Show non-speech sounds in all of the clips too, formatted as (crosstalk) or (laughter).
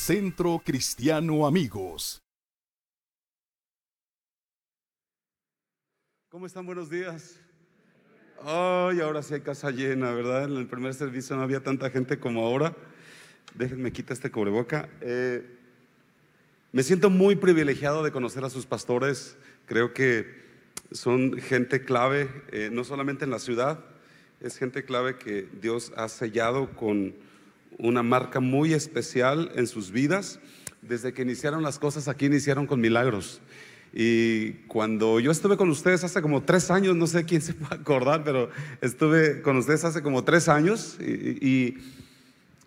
Centro Cristiano Amigos. ¿Cómo están? Buenos días. Ay, ahora sí hay casa llena, ¿verdad? En el primer servicio no había tanta gente como ahora. Déjenme quitar este cubreboca. Eh, me siento muy privilegiado de conocer a sus pastores. Creo que son gente clave, eh, no solamente en la ciudad, es gente clave que Dios ha sellado con una marca muy especial en sus vidas. Desde que iniciaron las cosas aquí, iniciaron con milagros. Y cuando yo estuve con ustedes hace como tres años, no sé quién (laughs) se puede acordar, pero estuve con ustedes hace como tres años y, y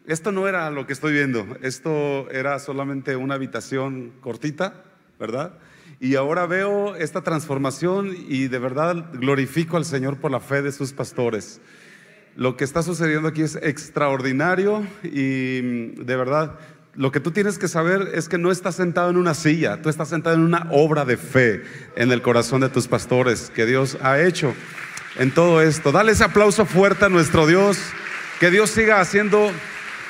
esto no era lo que estoy viendo, esto era solamente una habitación cortita, ¿verdad? Y ahora veo esta transformación y de verdad glorifico al Señor por la fe de sus pastores. Lo que está sucediendo aquí es extraordinario y de verdad lo que tú tienes que saber es que no estás sentado en una silla, tú estás sentado en una obra de fe en el corazón de tus pastores que Dios ha hecho en todo esto. Dale ese aplauso fuerte a nuestro Dios, que Dios siga haciendo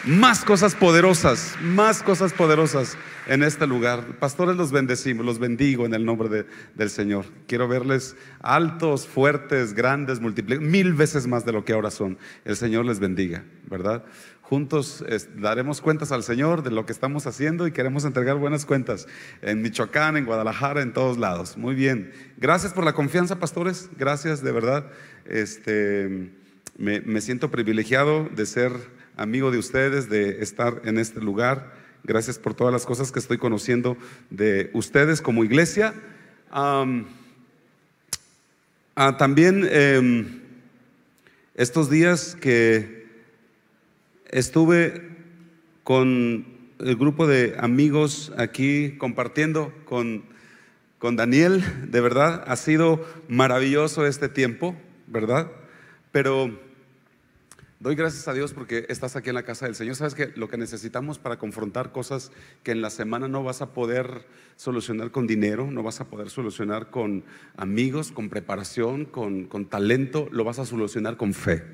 más cosas poderosas, más cosas poderosas en este lugar. Pastores, los bendecimos, los bendigo en el nombre del Señor. Quiero verles altos, fuertes, grandes, multiplicados, mil veces más de lo que ahora son. El Señor les bendiga, ¿verdad? Juntos daremos cuentas al Señor de lo que estamos haciendo y queremos entregar buenas cuentas en Michoacán, en Guadalajara, en todos lados. Muy bien. Gracias por la confianza, pastores. Gracias, de verdad. Este, me, me siento privilegiado de ser amigo de ustedes, de estar en este lugar. Gracias por todas las cosas que estoy conociendo de ustedes como iglesia. Um, también eh, estos días que estuve con el grupo de amigos aquí compartiendo con, con Daniel, de verdad, ha sido maravilloso este tiempo, ¿verdad? Pero Doy gracias a Dios porque estás aquí en la casa del Señor. Sabes que lo que necesitamos para confrontar cosas que en la semana no vas a poder solucionar con dinero, no vas a poder solucionar con amigos, con preparación, con, con talento, lo vas a solucionar con fe.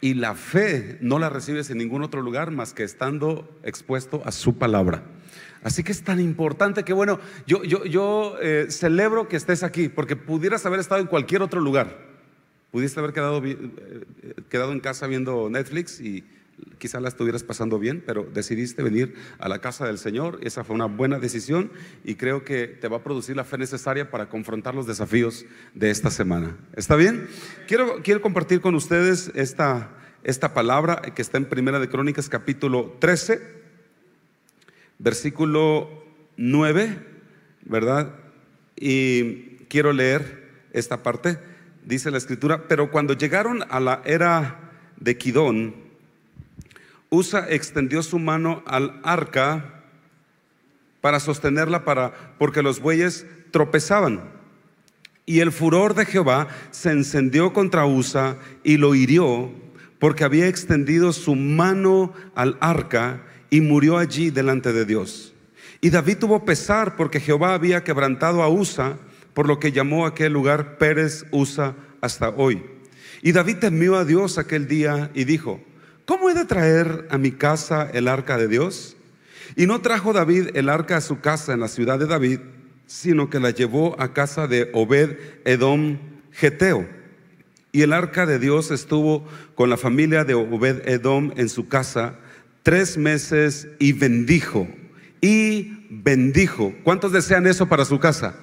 Y la fe no la recibes en ningún otro lugar más que estando expuesto a su palabra. Así que es tan importante que, bueno, yo, yo, yo eh, celebro que estés aquí, porque pudieras haber estado en cualquier otro lugar. Pudiste haber quedado, eh, quedado en casa viendo Netflix y quizá la estuvieras pasando bien, pero decidiste venir a la casa del Señor. Esa fue una buena decisión y creo que te va a producir la fe necesaria para confrontar los desafíos de esta semana. ¿Está bien? Quiero, quiero compartir con ustedes esta, esta palabra que está en Primera de Crónicas capítulo 13, versículo 9, ¿verdad? Y quiero leer esta parte dice la escritura, pero cuando llegaron a la era de Kidón, Usa extendió su mano al arca para sostenerla para porque los bueyes tropezaban. Y el furor de Jehová se encendió contra Usa y lo hirió porque había extendido su mano al arca y murió allí delante de Dios. Y David tuvo pesar porque Jehová había quebrantado a Usa por lo que llamó aquel lugar Pérez Usa hasta hoy. Y David temió a Dios aquel día y dijo, ¿cómo he de traer a mi casa el arca de Dios? Y no trajo David el arca a su casa en la ciudad de David, sino que la llevó a casa de Obed Edom Geteo. Y el arca de Dios estuvo con la familia de Obed Edom en su casa tres meses y bendijo. Y bendijo. ¿Cuántos desean eso para su casa?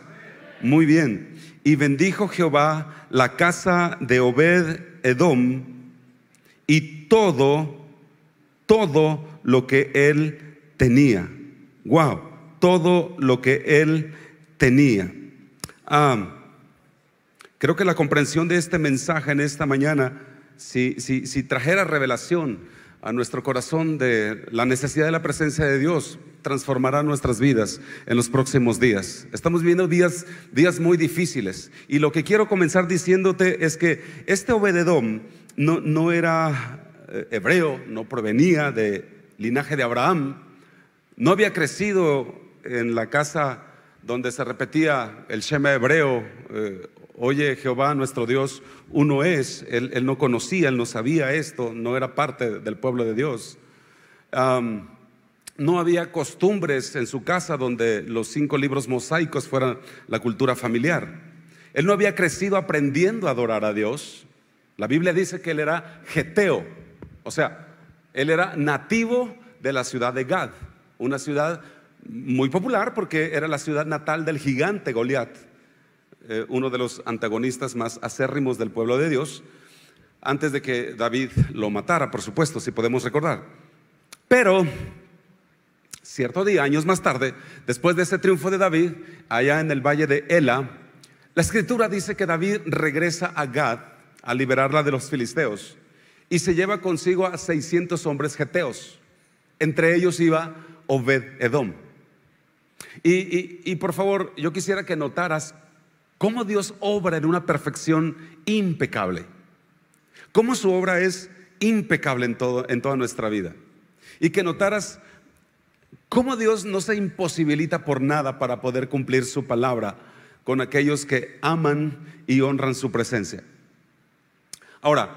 Muy bien. Y bendijo Jehová la casa de Obed Edom y todo, todo lo que él tenía. Wow, todo lo que él tenía. Ah, creo que la comprensión de este mensaje en esta mañana, si, si, si trajera revelación, a nuestro corazón de la necesidad de la presencia de Dios, transformará nuestras vidas en los próximos días. Estamos viviendo días, días muy difíciles. Y lo que quiero comenzar diciéndote es que este Obededom no, no era eh, hebreo, no provenía de linaje de Abraham, no había crecido en la casa donde se repetía el Shema hebreo eh, oye Jehová nuestro Dios, uno es. Él, no conocía, él no sabía esto, no era parte del pueblo de Dios. no había costumbres en su casa donde los cinco libros mosaicos fueran la cultura familiar. Él no había crecido aprendiendo a adorar a Dios. La Biblia dice que él era geteo, o sea, él era nativo de la ciudad de Gad, una ciudad muy popular porque era la ciudad natal del gigante Goliat, eh, uno de los antagonistas más acérrimos del pueblo de Dios, antes de que David lo matara, por supuesto, si podemos recordar. Pero cierto día, años más tarde, después de ese triunfo de David, allá en el valle de Ela, la escritura dice que David regresa a Gad a liberarla de los filisteos y se lleva consigo a 600 hombres geteos. Entre ellos iba Obed Edom. Y, y, por favor, yo quisiera que notaras cómo Dios obra en una perfección impecable. Cómo su obra es impecable en, todo, en toda nuestra vida. Y que notaras cómo Dios no se imposibilita por nada para poder cumplir su palabra con aquellos que aman y honran su presencia. Ahora,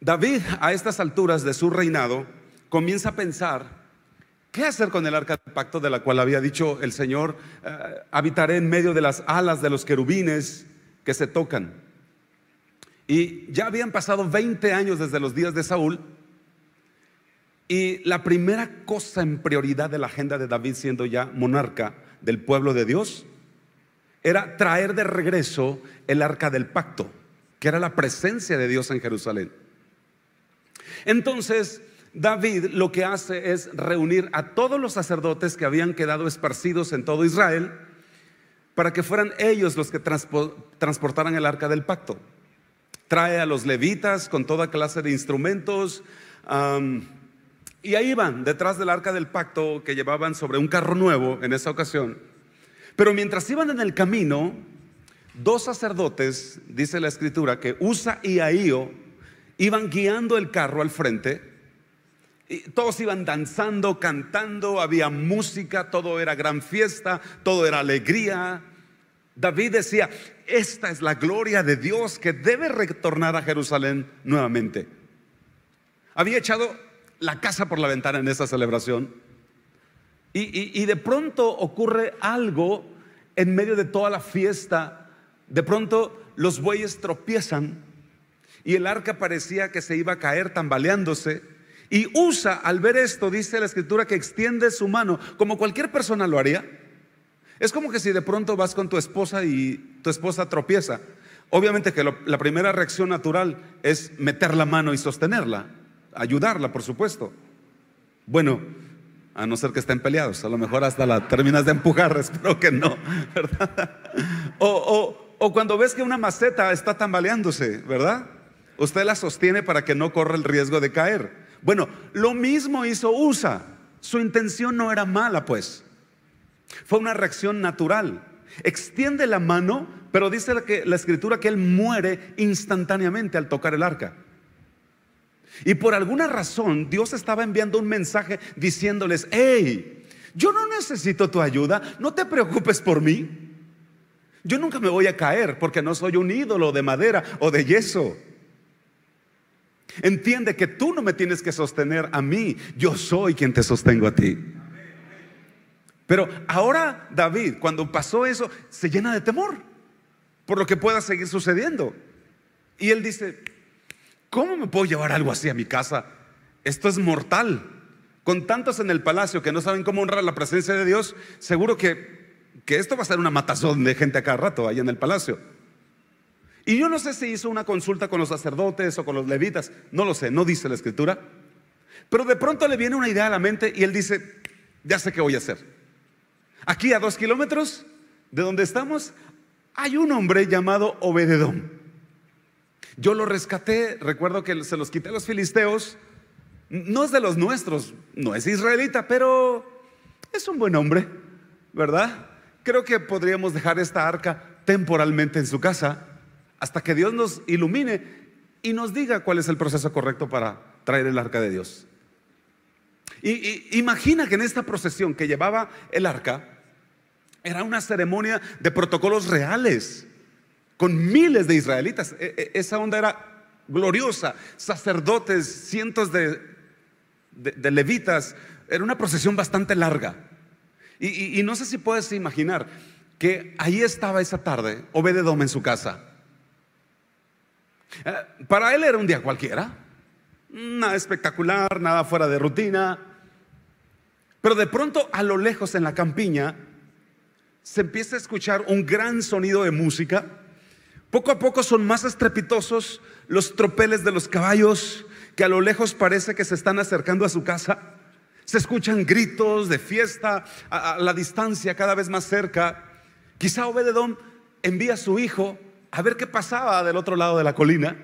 David a estas alturas de su reinado comienza a pensar, ¿qué hacer con el arca del pacto de la cual había dicho el Señor, eh, habitaré en medio de las alas de los querubines que se tocan? Y ya habían pasado 20 años desde los días de Saúl. Y la primera cosa en prioridad de la agenda de David siendo ya monarca del pueblo de Dios era traer de regreso el arca del pacto, que era la presencia de Dios en Jerusalén. Entonces, David lo que hace es reunir a todos los sacerdotes que habían quedado esparcidos en todo Israel para que fueran ellos los que transportaran el arca del pacto. Trae a los levitas con toda clase de instrumentos. y ahí van, detrás del arca del pacto que llevaban sobre un carro nuevo en esa ocasión. Pero mientras iban en el camino, dos sacerdotes, dice la escritura, que Usa y Ahío iban guiando el carro al frente. Todos iban danzando, cantando, había música, todo era gran fiesta, todo era alegría. David decía, esta es la gloria de Dios que debe retornar a Jerusalén nuevamente. Había echado la casa por la ventana en esa celebración. Y, de pronto ocurre algo en medio de toda la fiesta. De pronto los bueyes tropiezan y el arca parecía que se iba a caer tambaleándose. Y Usa, al ver esto, dice la escritura que extiende su mano, como cualquier persona lo haría. Es como que si de pronto vas con tu esposa y tu esposa tropieza. Obviamente que la primera reacción natural es meter la mano y sostenerla, ayudarla, por supuesto. Bueno, a no ser que estén peleados. A lo mejor hasta la terminas de empujar, (laughs) espero que no, ¿verdad? O, o, cuando ves que una maceta está tambaleándose, ¿verdad? Usted la sostiene para que no corra el riesgo de caer. Bueno, lo mismo hizo USA. Su intención no era mala, pues. Fue una reacción natural. Extiende la mano, pero dice que, la escritura que él muere instantáneamente al tocar el arca. Y por alguna razón Dios estaba enviando un mensaje diciéndoles, hey, yo no necesito tu ayuda, no te preocupes por mí. Yo nunca me voy a caer porque no soy un ídolo de madera o de yeso. Entiende que tú no me tienes que sostener a mí, yo soy quien te sostengo a ti. Pero ahora David, cuando pasó eso, se llena de temor por lo que pueda seguir sucediendo. Y él dice, ¿Cómo me puedo llevar algo así a mi casa? Esto es mortal. Con tantos en el palacio que no saben cómo honrar la presencia de Dios, seguro que, que esto va a ser una matazón de gente a cada rato ahí en el palacio. Y yo no sé si hizo una consulta con los sacerdotes o con los levitas, no lo sé, no dice la escritura. Pero de pronto le viene una idea a la mente y él dice, ya sé qué voy a hacer. Aquí a dos kilómetros de donde estamos hay un hombre llamado Obededón. Yo lo rescaté, recuerdo que se los quité a los filisteos. No es de los nuestros, no es israelita, pero es un buen hombre, ¿verdad? Creo que podríamos dejar esta arca temporalmente en su casa hasta que Dios nos ilumine y nos diga cuál es el proceso correcto para traer el arca de Dios. Y, imagina que en esta procesión que llevaba el arca era una ceremonia de protocolos reales con miles de israelitas. E, e, esa onda era gloriosa. Sacerdotes, cientos de, levitas, Era una procesión bastante larga. Y, no sé si puedes imaginar que ahí estaba esa tarde Obededom en su casa. Eh, para él era un día cualquiera, nada espectacular, nada fuera de rutina. Pero de pronto a lo lejos en la campiña se empieza a escuchar un gran sonido de música. Poco a poco son más estrepitosos los tropeles de los caballos que a lo lejos parece que se están acercando a su casa. Se escuchan gritos de fiesta a, la distancia cada vez más cerca. Quizá Obededón envía a su hijo a ver qué pasaba del otro lado de la colina.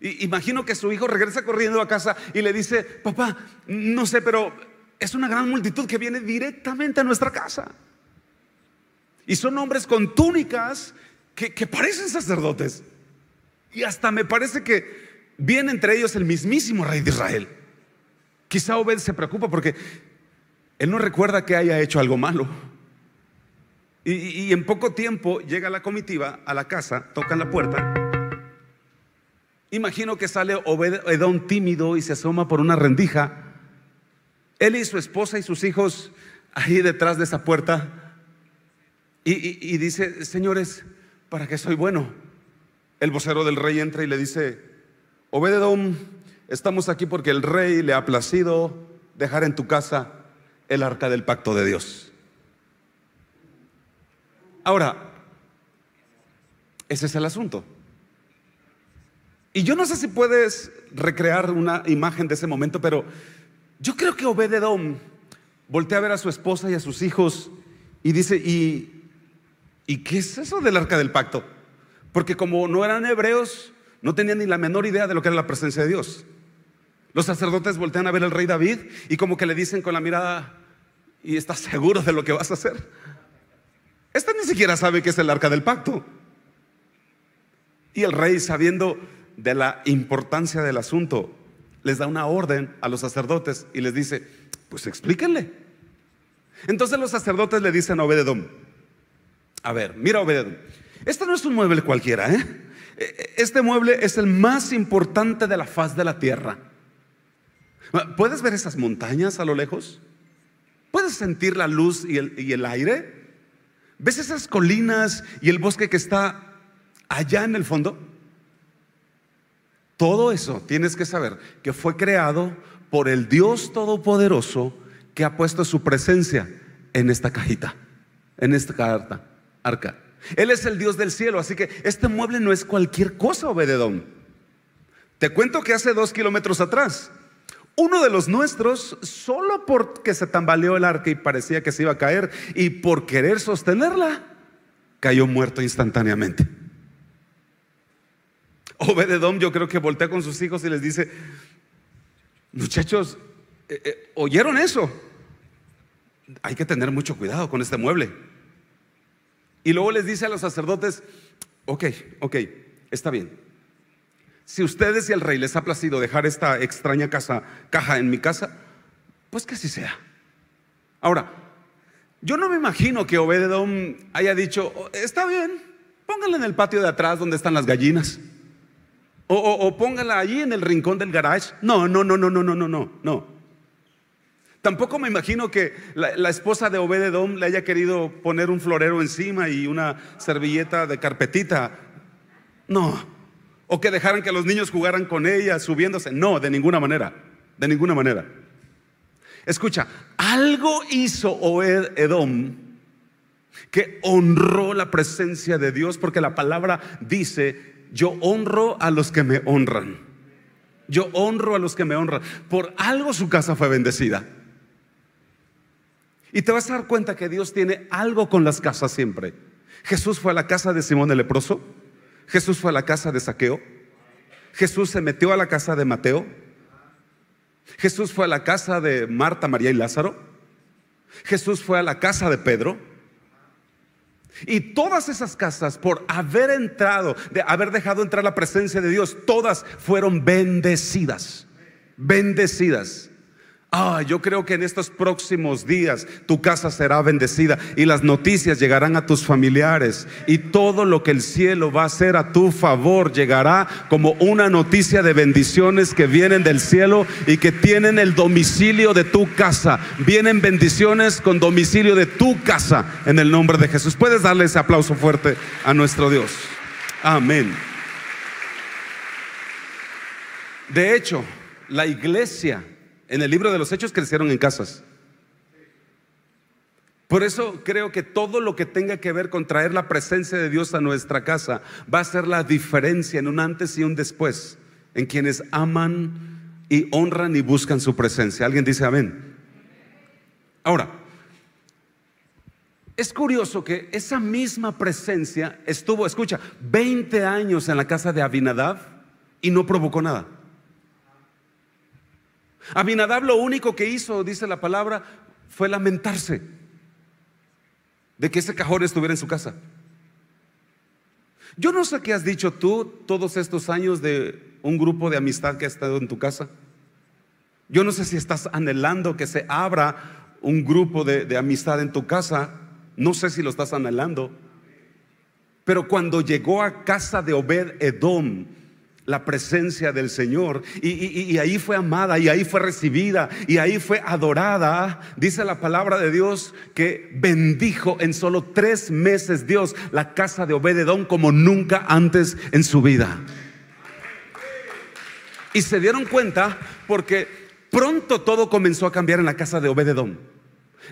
Y, imagino que su hijo regresa corriendo a casa y le dice, papá, no sé, pero es una gran multitud que viene directamente a nuestra casa. Y son hombres con túnicas que, que parecen sacerdotes. Y hasta me parece que viene entre ellos el mismísimo rey de Israel. Quizá Obed se preocupa porque él no recuerda que haya hecho algo malo. Y, en poco tiempo llega la comitiva a la casa, tocan la puerta. Imagino que sale Obed Edom tímido y se asoma por una rendija. Él y su esposa y sus hijos ahí detrás de esa puerta. Y, y dice, señores, ¿para qué soy bueno? El vocero del rey entra y le dice, Obededom, estamos aquí porque el rey le ha placido dejar en tu casa el arca del pacto de Dios. Ahora, ese es el asunto. Y yo no sé si puedes recrear una imagen de ese momento, pero yo creo que Obededom voltea a ver a su esposa y a sus hijos y dice, ¿y, ¿y qué es eso del arca del pacto? Porque como no eran hebreos, no tenían ni la menor idea de lo que era la presencia de Dios. Los sacerdotes voltean a ver al rey David y como que le dicen con la mirada, ¿y estás seguro de lo que vas a hacer? Este ni siquiera sabe que es el arca del pacto. Y el rey, sabiendo de la importancia del asunto, les da una orden a los sacerdotes y les dice, pues explíquenle. Entonces los sacerdotes le dicen a Obededom, a ver, mira Obededom, este no es un mueble cualquiera, ¿eh? Este mueble es el más importante de la faz de la tierra. ¿Puedes ver esas montañas a lo lejos? ¿Puedes sentir la luz y el, aire? ¿Ves esas colinas y el bosque que está allá en el fondo? Todo eso tienes que saber que fue creado por el Dios Todopoderoso que ha puesto su presencia en esta cajita, en esta carta, arca. Él es el Dios del cielo, así que este mueble no es cualquier cosa, Obededón. Te cuento que hace dos kilómetros atrás, uno de los nuestros, solo porque se tambaleó el arca y parecía que se iba a caer, y por querer sostenerla, cayó muerto instantáneamente. Obededón yo creo que voltea con sus hijos y les dice, muchachos, eh, eh, ¿oyeron eso? Hay que tener mucho cuidado con este mueble. Y luego les dice a los sacerdotes, ok, ok, está bien. Si ustedes y el rey les ha placido dejar esta extraña casa, caja en mi casa, pues que así sea. Ahora, yo no me imagino que Obededom haya dicho, oh, está bien, pónganla en el patio de atrás donde están las gallinas. O, pónganla allí en el rincón del garage. No, no, no, no, no, no, no, no, no. Tampoco me imagino que la, esposa de Obededom le haya querido poner un florero encima y una servilleta de carpetita. No. O que dejaran que los niños jugaran con ella subiéndose. No, de ninguna manera. De ninguna manera. Escucha, algo hizo Obed Edom que honró la presencia de Dios porque la palabra dice, yo honro a los que me honran. Yo honro a los que me honran. Por algo su casa fue bendecida. Y te vas a dar cuenta que Dios tiene algo con las casas siempre. Jesús fue a la casa de Simón el leproso. Jesús fue a la casa de Saqueo. Jesús se metió a la casa de Mateo. Jesús fue a la casa de Marta, María y Lázaro. Jesús fue a la casa de Pedro. Y todas esas casas, por haber entrado, de haber dejado entrar la presencia de Dios, todas fueron bendecidas. Bendecidas. Ah, yo creo que en estos próximos días tu casa será bendecida y las noticias llegarán a tus familiares y todo lo que el cielo va a hacer a tu favor llegará como una noticia de bendiciones que vienen del cielo y que tienen el domicilio de tu casa. Vienen bendiciones con domicilio de tu casa en el nombre de Jesús. Puedes darle ese aplauso fuerte a nuestro Dios. Amén. De hecho, la iglesia en el libro de los hechos crecieron en casas. Por eso creo que todo lo que tenga que ver con traer la presencia de Dios a nuestra casa va a ser la diferencia en un antes y un después en quienes aman y honran y buscan su presencia. ¿Alguien dice amén? Ahora, es curioso que esa misma presencia estuvo, escucha, 20 años en la casa de Abinadab y no provocó nada. Abinadab lo único que hizo, dice la palabra, fue lamentarse de que ese cajón estuviera en su casa. Yo no sé qué has dicho tú todos estos años de un grupo de amistad que ha estado en tu casa. Yo no sé si estás anhelando que se abra un grupo de, de amistad en tu casa. No sé si lo estás anhelando. Pero cuando llegó a casa de Obed Edom, la presencia del Señor. Y, ahí fue amada, y ahí fue recibida, y ahí fue adorada. Dice la palabra de Dios que bendijo en solo tres meses Dios la casa de Obededón como nunca antes en su vida. Y se dieron cuenta porque pronto todo comenzó a cambiar en la casa de Obededón.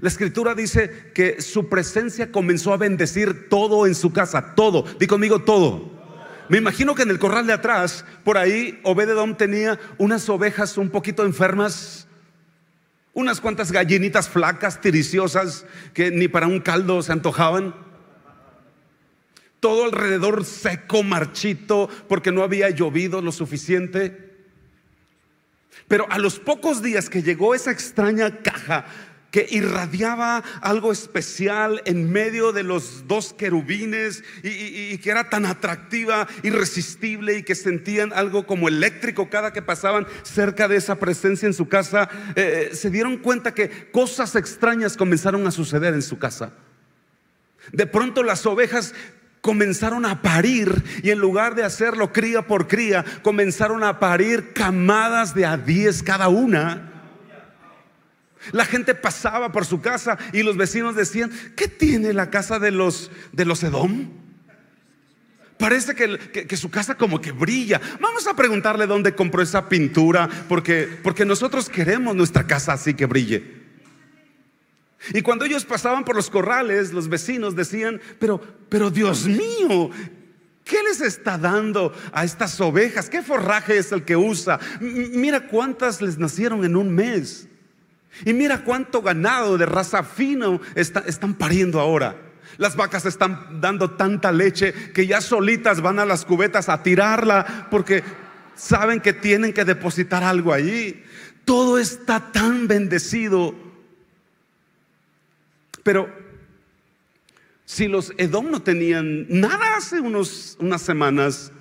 La escritura dice que su presencia comenzó a bendecir todo en su casa, todo. Di conmigo todo. Me imagino que en el corral de atrás, por ahí, Obededom tenía unas ovejas un poquito enfermas, unas cuantas gallinitas flacas, tiriciosas, que ni para un caldo se antojaban. Todo alrededor seco, marchito, porque no había llovido lo suficiente. Pero a los pocos días que llegó esa extraña caja que irradiaba algo especial en medio de los dos querubines y, que era tan atractiva, irresistible y que sentían algo como eléctrico cada que pasaban cerca de esa presencia en su casa, eh, se dieron cuenta que cosas extrañas comenzaron a suceder en su casa. De pronto las ovejas comenzaron a parir y en lugar de hacerlo cría por cría, comenzaron a parir camadas de a diez cada una. La gente pasaba por su casa y los vecinos decían, ¿qué tiene la casa de los de los Edom? Parece que, su casa como que brilla. Vamos a preguntarle dónde compró esa pintura, porque, porque nosotros queremos nuestra casa así que brille. Y cuando ellos pasaban por los corrales, los vecinos decían, pero, pero Dios mío, ¿Qué les está dando a estas ovejas? ¿Qué forraje es el que usa? mira cuántas les nacieron en un mes. Y mira cuánto ganado de raza fino están pariendo ahora. Las vacas están dando tanta leche que ya solitas van a las cubetas a tirarla porque saben que tienen que depositar algo allí. Todo está tan bendecido. Pero si los Edom no tenían nada hace unos, unas semanas,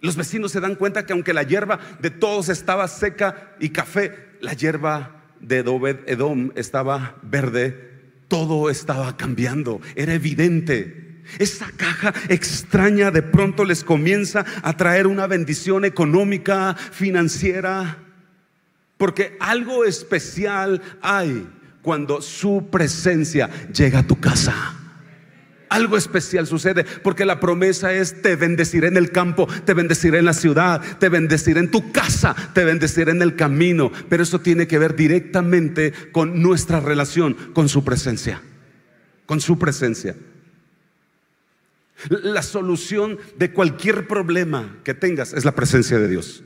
los vecinos se dan cuenta que aunque la hierba de todos estaba seca y café, la hierba de Edom estaba verde, todo estaba cambiando, era evidente. Esa caja extraña de pronto les comienza a traer una bendición económica, financiera, porque algo especial hay cuando su presencia llega a tu casa. Algo especial sucede porque la promesa es te bendeciré en el campo, te bendeciré en la ciudad, te bendeciré en tu casa, te bendeciré en el camino. Pero eso tiene que ver directamente con nuestra relación, con su presencia, con su presencia. La solución de cualquier problema que tengas es la presencia de Dios.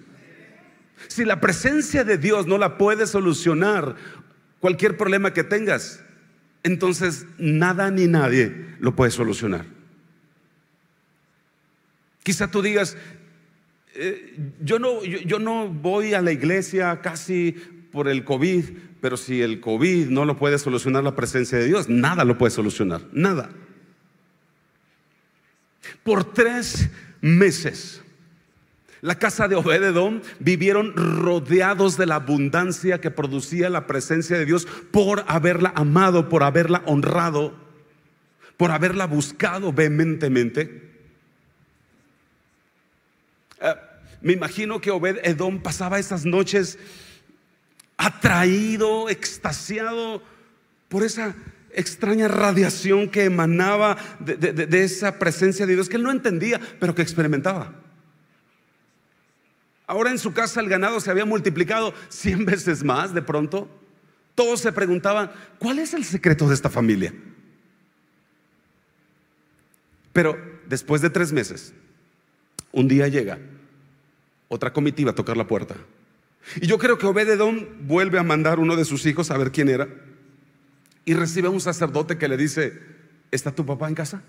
Si la presencia de Dios no la puede solucionar cualquier problema que tengas, entonces nada ni nadie lo puede solucionar. Quizá tú digas, eh, yo, no, yo, no voy a la iglesia casi por el COVID, pero si el COVID no lo puede solucionar la presencia de Dios, nada lo puede solucionar, nada. Por tres meses La casa de Obededón vivieron rodeados de la abundancia que producía la presencia de Dios por haberla amado, por haberla honrado, por haberla buscado vehementemente. Eh, me imagino que Obed Edom pasaba esas noches atraído, extasiado por esa extraña radiación que emanaba de, de, esa presencia de Dios que él no entendía, pero que experimentaba. Ahora en su casa el ganado se había multiplicado cien veces más de pronto. Todos se preguntaban, ¿cuál es el secreto de esta familia? Pero después de tres meses, un día llega otra comitiva a tocar la puerta. Y yo creo que Obededón vuelve a mandar uno de sus hijos a ver quién era. Y recibe a un sacerdote que le dice, ¿está tu papá en casa?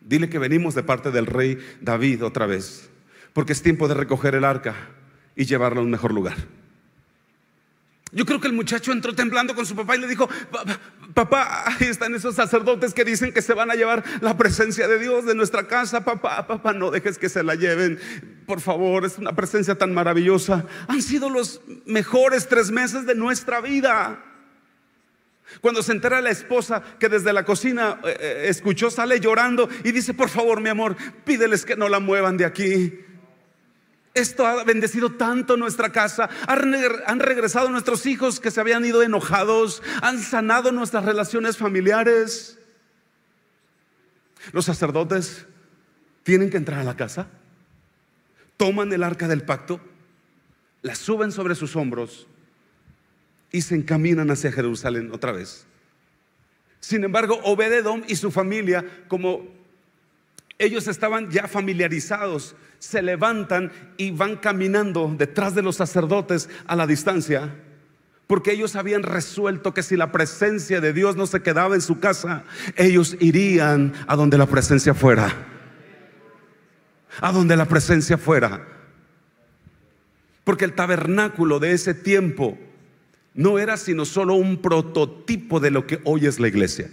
Dile que venimos de parte del rey David otra vez, porque es tiempo de recoger el arca y llevarla a un mejor lugar. Yo creo que el muchacho entró temblando con su papá y le dijo, papá, ahí están esos sacerdotes que dicen que se van a llevar la presencia de Dios de nuestra casa. Papá, papá, no dejes que se la lleven. Por favor, es una presencia tan maravillosa. Han sido los mejores tres meses de nuestra vida. Cuando se entera la esposa que desde la cocina eh, eh, escuchó, sale llorando y dice, por favor, mi amor, pídeles que no la muevan de aquí. Esto ha bendecido tanto nuestra casa. Han regresado nuestros hijos que se habían ido enojados. Han sanado nuestras relaciones familiares. Los sacerdotes tienen que entrar a la casa. Toman el arca del pacto. La suben sobre sus hombros. Y se encaminan hacia Jerusalén otra vez. Sin embargo, Obededom y su familia, como ellos estaban ya familiarizados se levantan y van caminando detrás de los sacerdotes a la distancia, porque ellos habían resuelto que si la presencia de Dios no se quedaba en su casa, ellos irían a donde la presencia fuera. A donde la presencia fuera. Porque el tabernáculo de ese tiempo no era sino solo un prototipo de lo que hoy es la iglesia.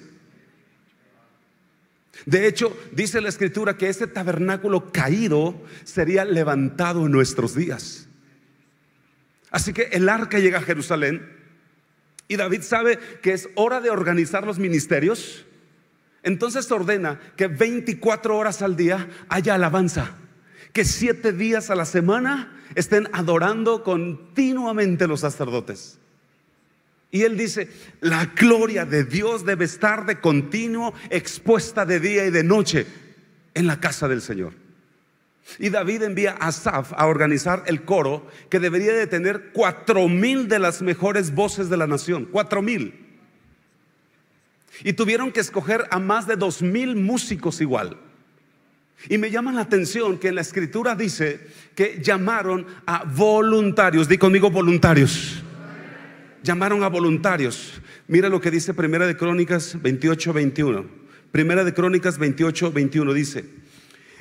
De hecho, dice la escritura que ese tabernáculo caído sería levantado en nuestros días. Así que el arca llega a Jerusalén y David sabe que es hora de organizar los ministerios. Entonces ordena que 24 horas al día haya alabanza, que 7 días a la semana estén adorando continuamente los sacerdotes. Y él dice, la gloria de Dios debe estar de continuo expuesta de día y de noche en la casa del Señor. Y David envía a Asaf a organizar el coro que debería de tener cuatro mil de las mejores voces de la nación, cuatro mil. Y tuvieron que escoger a más de dos mil músicos igual. Y me llama la atención que en la escritura dice que llamaron a voluntarios, di conmigo voluntarios llamaron a voluntarios. Mira lo que dice Primera de Crónicas 28, 21. Primera de Crónicas 28, 21 dice,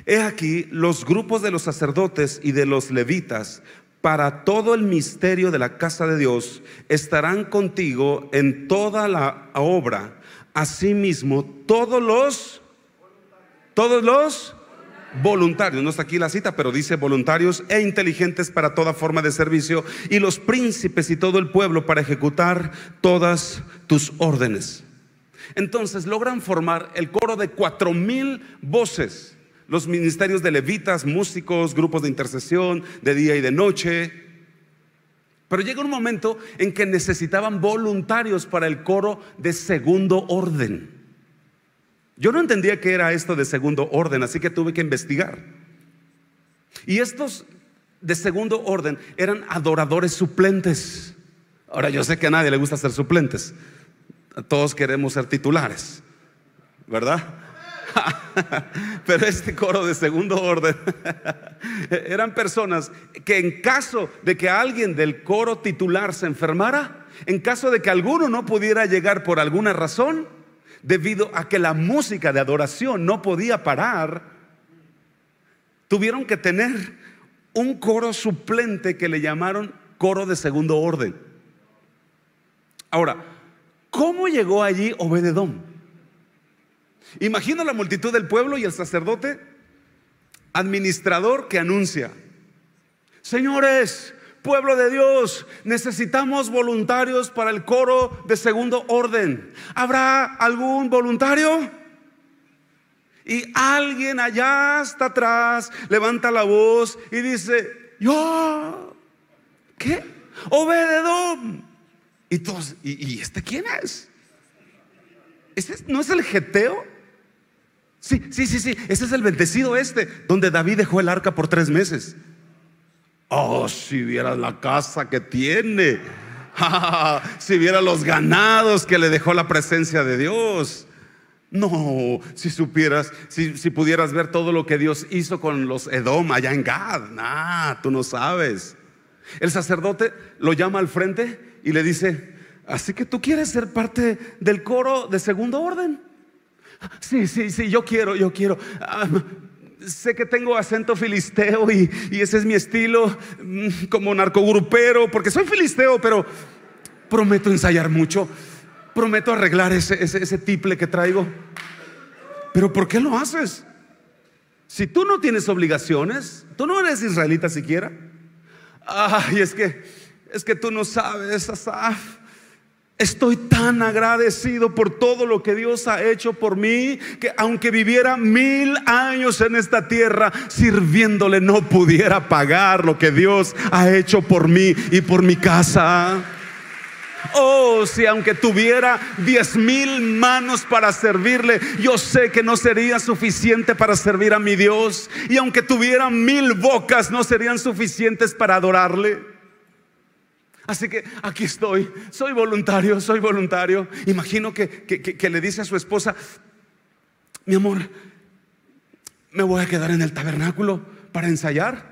He aquí los grupos de los sacerdotes y de los levitas para todo el misterio de la casa de Dios estarán contigo en toda la obra. Asimismo, todos los, todos los voluntarios, no está aquí la cita, pero dice voluntarios e inteligentes para toda forma de servicio y los príncipes y todo el pueblo para ejecutar todas tus órdenes. Entonces logran formar el coro de cuatro mil voces, los ministerios de levitas, músicos, grupos de intercesión de día y de noche. Pero llega un momento en que necesitaban voluntarios para el coro de segundo orden. Yo no entendía qué era esto de segundo orden, así que tuve que investigar. Y estos de segundo orden eran adoradores suplentes. Ahora yo sé que a nadie le gusta ser suplentes. Todos queremos ser titulares, ¿verdad? (laughs) Pero este coro de segundo orden (laughs) eran personas que en caso de que alguien del coro titular se enfermara, en caso de que alguno no pudiera llegar por alguna razón, debido a que la música de adoración no podía parar, tuvieron que tener un coro suplente que le llamaron coro de segundo orden. Ahora, ¿cómo llegó allí Obededón? Imagina la multitud del pueblo y el sacerdote administrador que anuncia, Señores, pueblo de Dios, necesitamos voluntarios para el coro de segundo orden. ¿Habrá algún voluntario? Y alguien allá hasta atrás levanta la voz y dice, yo, ¿qué? Obededón. Y todos, ¿y, este quién es? ¿Ese no es el Geteo? Sí, sí, sí, sí, ese es el bendecido este, donde David dejó el arca por tres meses. Oh, si vieras la casa que tiene. (laughs) si vieras los ganados que le dejó la presencia de Dios. No, si supieras, si, pudieras ver todo lo que Dios hizo con los Edom allá en Gad. Nah, tú no sabes. El sacerdote lo llama al frente y le dice, así que tú quieres ser parte del coro de segundo orden. Sí, sí, sí, yo quiero, yo quiero. Ah, sé que tengo acento filisteo y, ese es mi estilo mm, como narcogrupero, porque soy filisteo, pero prometo ensayar mucho, prometo arreglar ese, ese, tiple que traigo. Pero ¿por qué lo haces? Si tú no tienes obligaciones, tú no eres israelita siquiera. Ay, es que, es que tú no sabes, Asaf. Estoy tan agradecido por todo lo que Dios ha hecho por mí, que aunque viviera mil años en esta tierra sirviéndole, no pudiera pagar lo que Dios ha hecho por mí y por mi casa. Oh, si aunque tuviera diez mil manos para servirle, yo sé que no sería suficiente para servir a mi Dios. Y aunque tuviera mil bocas, no serían suficientes para adorarle. Así que aquí estoy, soy voluntario, soy voluntario. Imagino que, le dice a su esposa, mi amor, me voy a quedar en el tabernáculo para ensayar.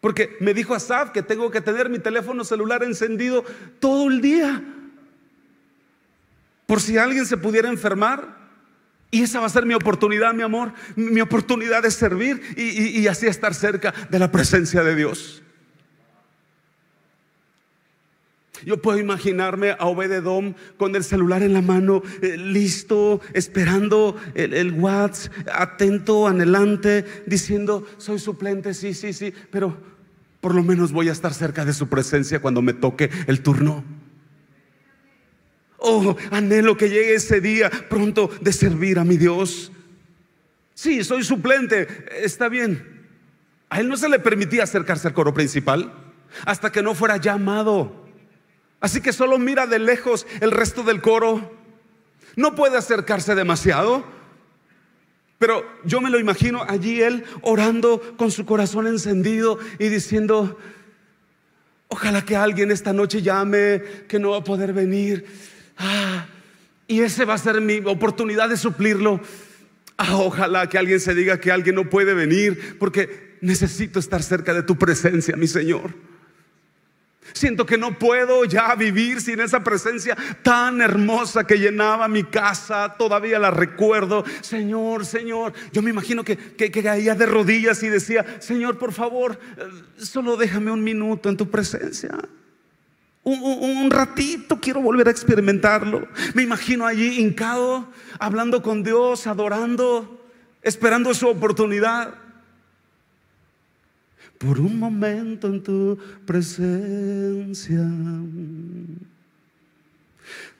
Porque me dijo Asaf que tengo que tener mi teléfono celular encendido todo el día. Por si alguien se pudiera enfermar. Y esa va a ser mi oportunidad, mi amor. Mi oportunidad de servir y así estar cerca de la presencia de Dios. Yo puedo imaginarme a Obededom con el celular en la mano, eh, listo, esperando el, el WhatsApp, atento, anhelante, diciendo, soy suplente, sí, sí, sí, pero por lo menos voy a estar cerca de su presencia cuando me toque el turno. Oh, anhelo que llegue ese día pronto de servir a mi Dios. Sí, soy suplente, está bien. A él no se le permitía acercarse al coro principal hasta que no fuera llamado. Así que solo mira de lejos el resto del coro. No puede acercarse demasiado. Pero yo me lo imagino allí él orando con su corazón encendido y diciendo, ojalá que alguien esta noche llame que no va a poder venir. Ah, y ese va a ser mi oportunidad de suplirlo. Ah, ojalá que alguien se diga que alguien no puede venir porque necesito estar cerca de tu presencia, mi Señor. Siento que no puedo ya vivir sin esa presencia tan hermosa que llenaba mi casa. Todavía la recuerdo. Señor, Señor. Yo me imagino que, caía de rodillas y decía, Señor, por favor, eh, solo déjame un minuto en tu presencia. Un, un, ratito quiero volver a experimentarlo. Me imagino allí hincado, hablando con Dios, adorando, esperando su oportunidad por un momento en tu presencia,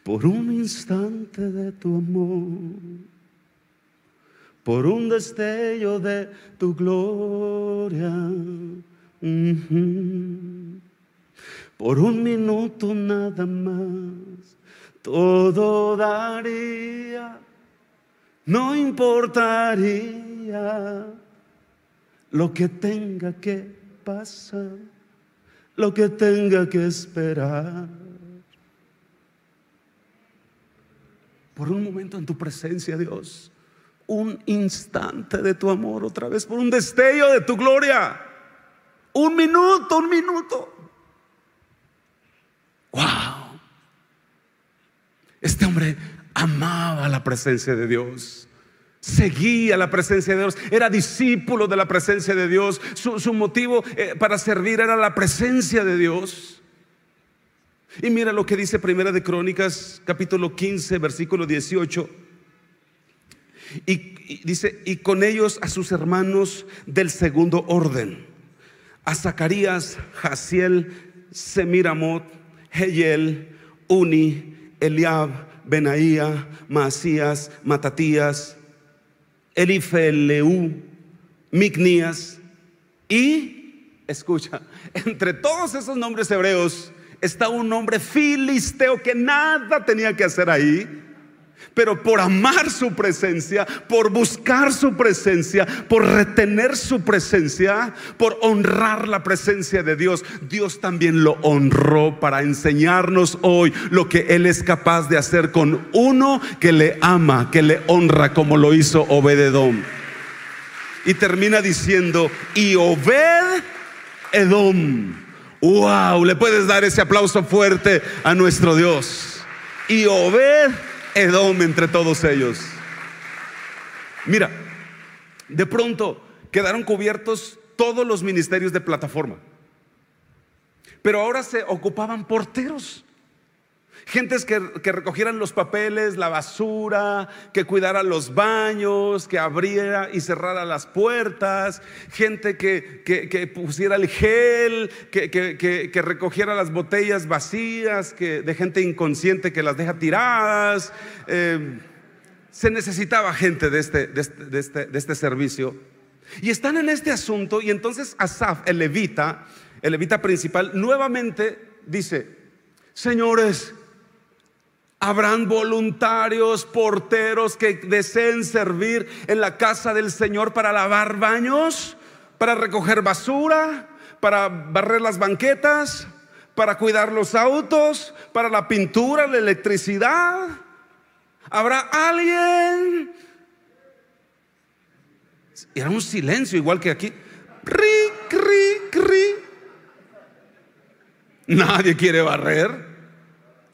por un instante de tu amor, por un destello de tu gloria, por un minuto nada más, todo daría, no importaría lo que tenga que pasar, lo que tenga que esperar. Por un momento en tu presencia, Dios, un instante de tu amor otra vez, por un destello de tu gloria. Un minuto, un minuto. Wow. Este hombre amaba la presencia de Dios seguía la presencia de Dios, era discípulo de la presencia de Dios, su, motivo eh, para servir era la presencia de Dios. Y mira lo que dice Primera de Crónicas, capítulo 15, versículo 18. Y, dice, y con ellos a sus hermanos del segundo orden, a Zacarías, Jaciel, Semiramot, Heyel, Uni, Eliab, Benaía, Masías, Matatías, Elifeleu, Mignías y, escucha, (laughs) entre todos esos nombres hebreos está un nombre filisteo que nada tenía que hacer ahí pero por amar su presencia, por buscar su presencia, por retener su presencia, por honrar la presencia de Dios, Dios también lo honró para enseñarnos hoy lo que Él es capaz de hacer con uno que le ama, que le honra como lo hizo Obededom. Y termina diciendo, y Obed Edom. Wow, le puedes dar ese aplauso fuerte a nuestro Dios. Y Obed Edom entre todos ellos. Mira, de pronto quedaron cubiertos todos los ministerios de plataforma. Pero ahora se ocupaban porteros. Gentes que, recogieran los papeles, la basura, que cuidara los baños, que abriera y cerrara las puertas, gente que, pusiera el gel, que, recogiera las botellas vacías, que, de gente inconsciente que las deja tiradas. Eh, se necesitaba gente de este, de este, de, este, de este servicio. Y están en este asunto y entonces Asaf, el levita, el levita principal, nuevamente dice, señores, Habrán voluntarios, porteros que deseen servir en la casa del Señor para lavar baños, para recoger basura, para barrer las banquetas, para cuidar los autos, para la pintura, la electricidad. ¿Habrá alguien? Era un silencio igual que aquí. Ri, ri, ri. Nadie quiere barrer.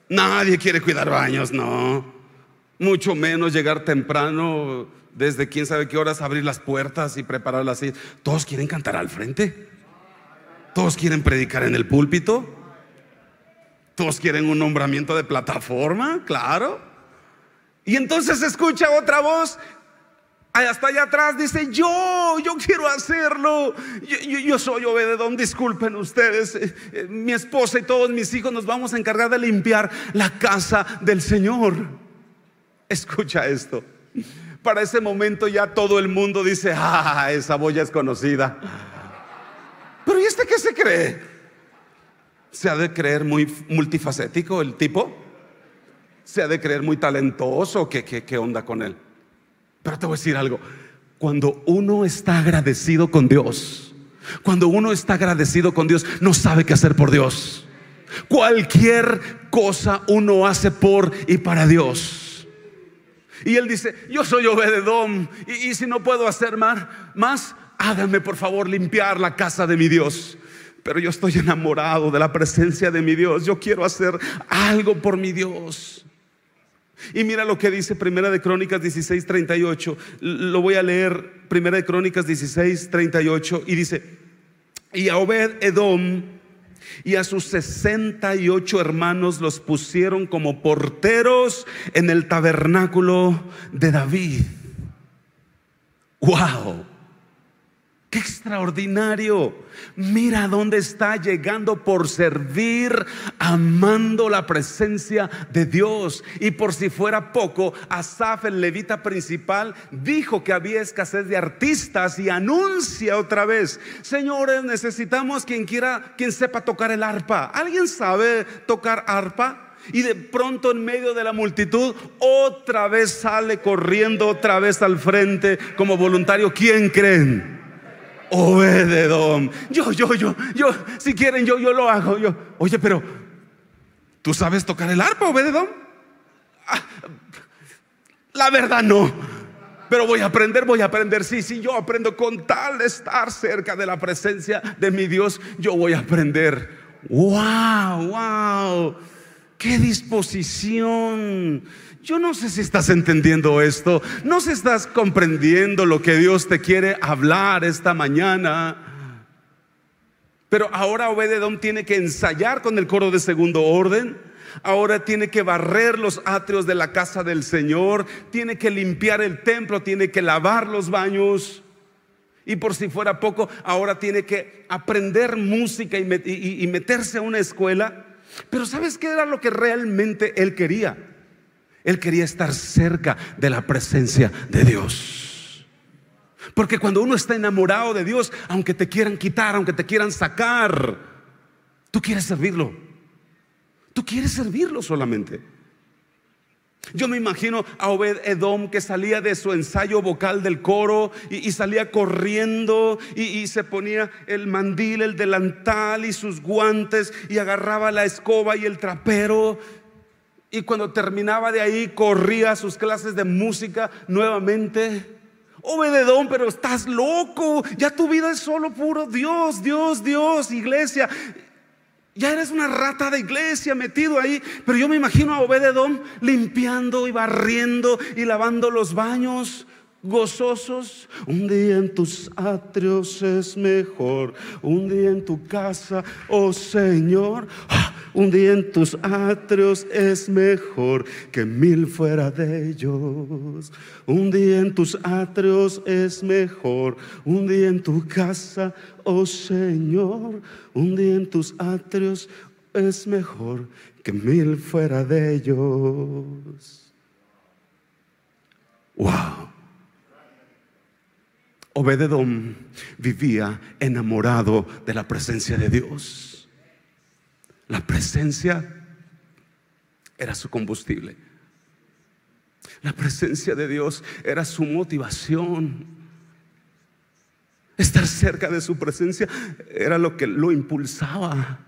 Nadie quiere cuidar baños, no. Mucho menos llegar temprano, desde quién sabe qué horas, abrir las puertas y prepararlas así. Todos quieren cantar al frente. Todos quieren predicar en el púlpito. Todos quieren un nombramiento de plataforma, claro. Y entonces escucha otra voz hasta allá atrás dice, yo, yo quiero hacerlo. Yo, soy obededón, disculpen ustedes. Eh, eh, mi esposa y todos mis hijos nos vamos a encargar de limpiar la casa del Señor. Escucha esto. Para ese momento ya todo el mundo dice, ah, esa boya es conocida. Pero ¿y este qué se cree? ¿Se ha de creer muy multifacético el tipo? ¿Se ha de creer muy talentoso? ¿Qué, qué, qué onda con él? Pero te voy a decir algo, cuando uno está agradecido con Dios, cuando uno está agradecido con Dios, no sabe qué hacer por Dios. Cualquier cosa uno hace por y para Dios. Y él dice, yo soy obededón y, y si no puedo hacer más, más, háganme por favor limpiar la casa de mi Dios. Pero yo estoy enamorado de la presencia de mi Dios. Yo quiero hacer algo por mi Dios. Y mira lo que dice Primera de Crónicas 16, 38. Lo voy a leer, Primera de Crónicas 16, 38. Y dice, y a Obed Edom y a sus 68 hermanos los pusieron como porteros en el tabernáculo de David. ¡Wow! Qué extraordinario. Mira dónde está llegando por servir, amando la presencia de Dios. Y por si fuera poco, Asaf, el levita principal, dijo que había escasez de artistas y anuncia otra vez, señores, necesitamos quien quiera, quien sepa tocar el arpa. ¿Alguien sabe tocar arpa? Y de pronto en medio de la multitud otra vez sale corriendo otra vez al frente como voluntario. ¿Quién creen? Obededón. Yo, yo, yo, yo, si quieren, yo, yo lo hago. Yo, oye, pero, ¿tú sabes tocar el arpa, Obededón? Ah, la verdad no. Pero voy a aprender, voy a aprender. Sí, sí, yo aprendo con tal de estar cerca de la presencia de mi Dios, yo voy a aprender. Wow, wow. Qué disposición. Yo no sé si estás entendiendo esto, no sé si estás comprendiendo lo que Dios te quiere hablar esta mañana. Pero ahora Obededón tiene que ensayar con el coro de segundo orden. Ahora tiene que barrer los atrios de la casa del Señor, tiene que limpiar el templo, tiene que lavar los baños. Y por si fuera poco, ahora tiene que aprender música y, meterse a una escuela. Pero ¿sabes qué era lo que realmente él quería? Él quería estar cerca de la presencia de Dios. Porque cuando uno está enamorado de Dios, aunque te quieran quitar, aunque te quieran sacar, tú quieres servirlo. Tú quieres servirlo solamente. Yo me imagino a Obed Edom que salía de su ensayo vocal del coro y, salía corriendo y, se ponía el mandil, el delantal y sus guantes y agarraba la escoba y el trapero. Y cuando terminaba de ahí corría a sus clases de música nuevamente. Obed Edom, pero estás loco. Ya tu vida es solo puro Dios, Dios, Dios, iglesia. Ya eres una rata de iglesia metido ahí, pero yo me imagino a Obededón limpiando y barriendo y lavando los baños, gozosos. Un día en tus atrios es mejor, un día en tu casa, oh Señor. ¡Ah! Un día en tus atrios es mejor que mil fuera de ellos. Un día en tus atrios es mejor. Un día en tu casa, oh Señor. Un día en tus atrios es mejor que mil fuera de ellos. Wow. Obededón vivía enamorado de la presencia de Dios. La presencia era su combustible. La presencia de Dios era su motivación. Estar cerca de su presencia era lo que lo impulsaba.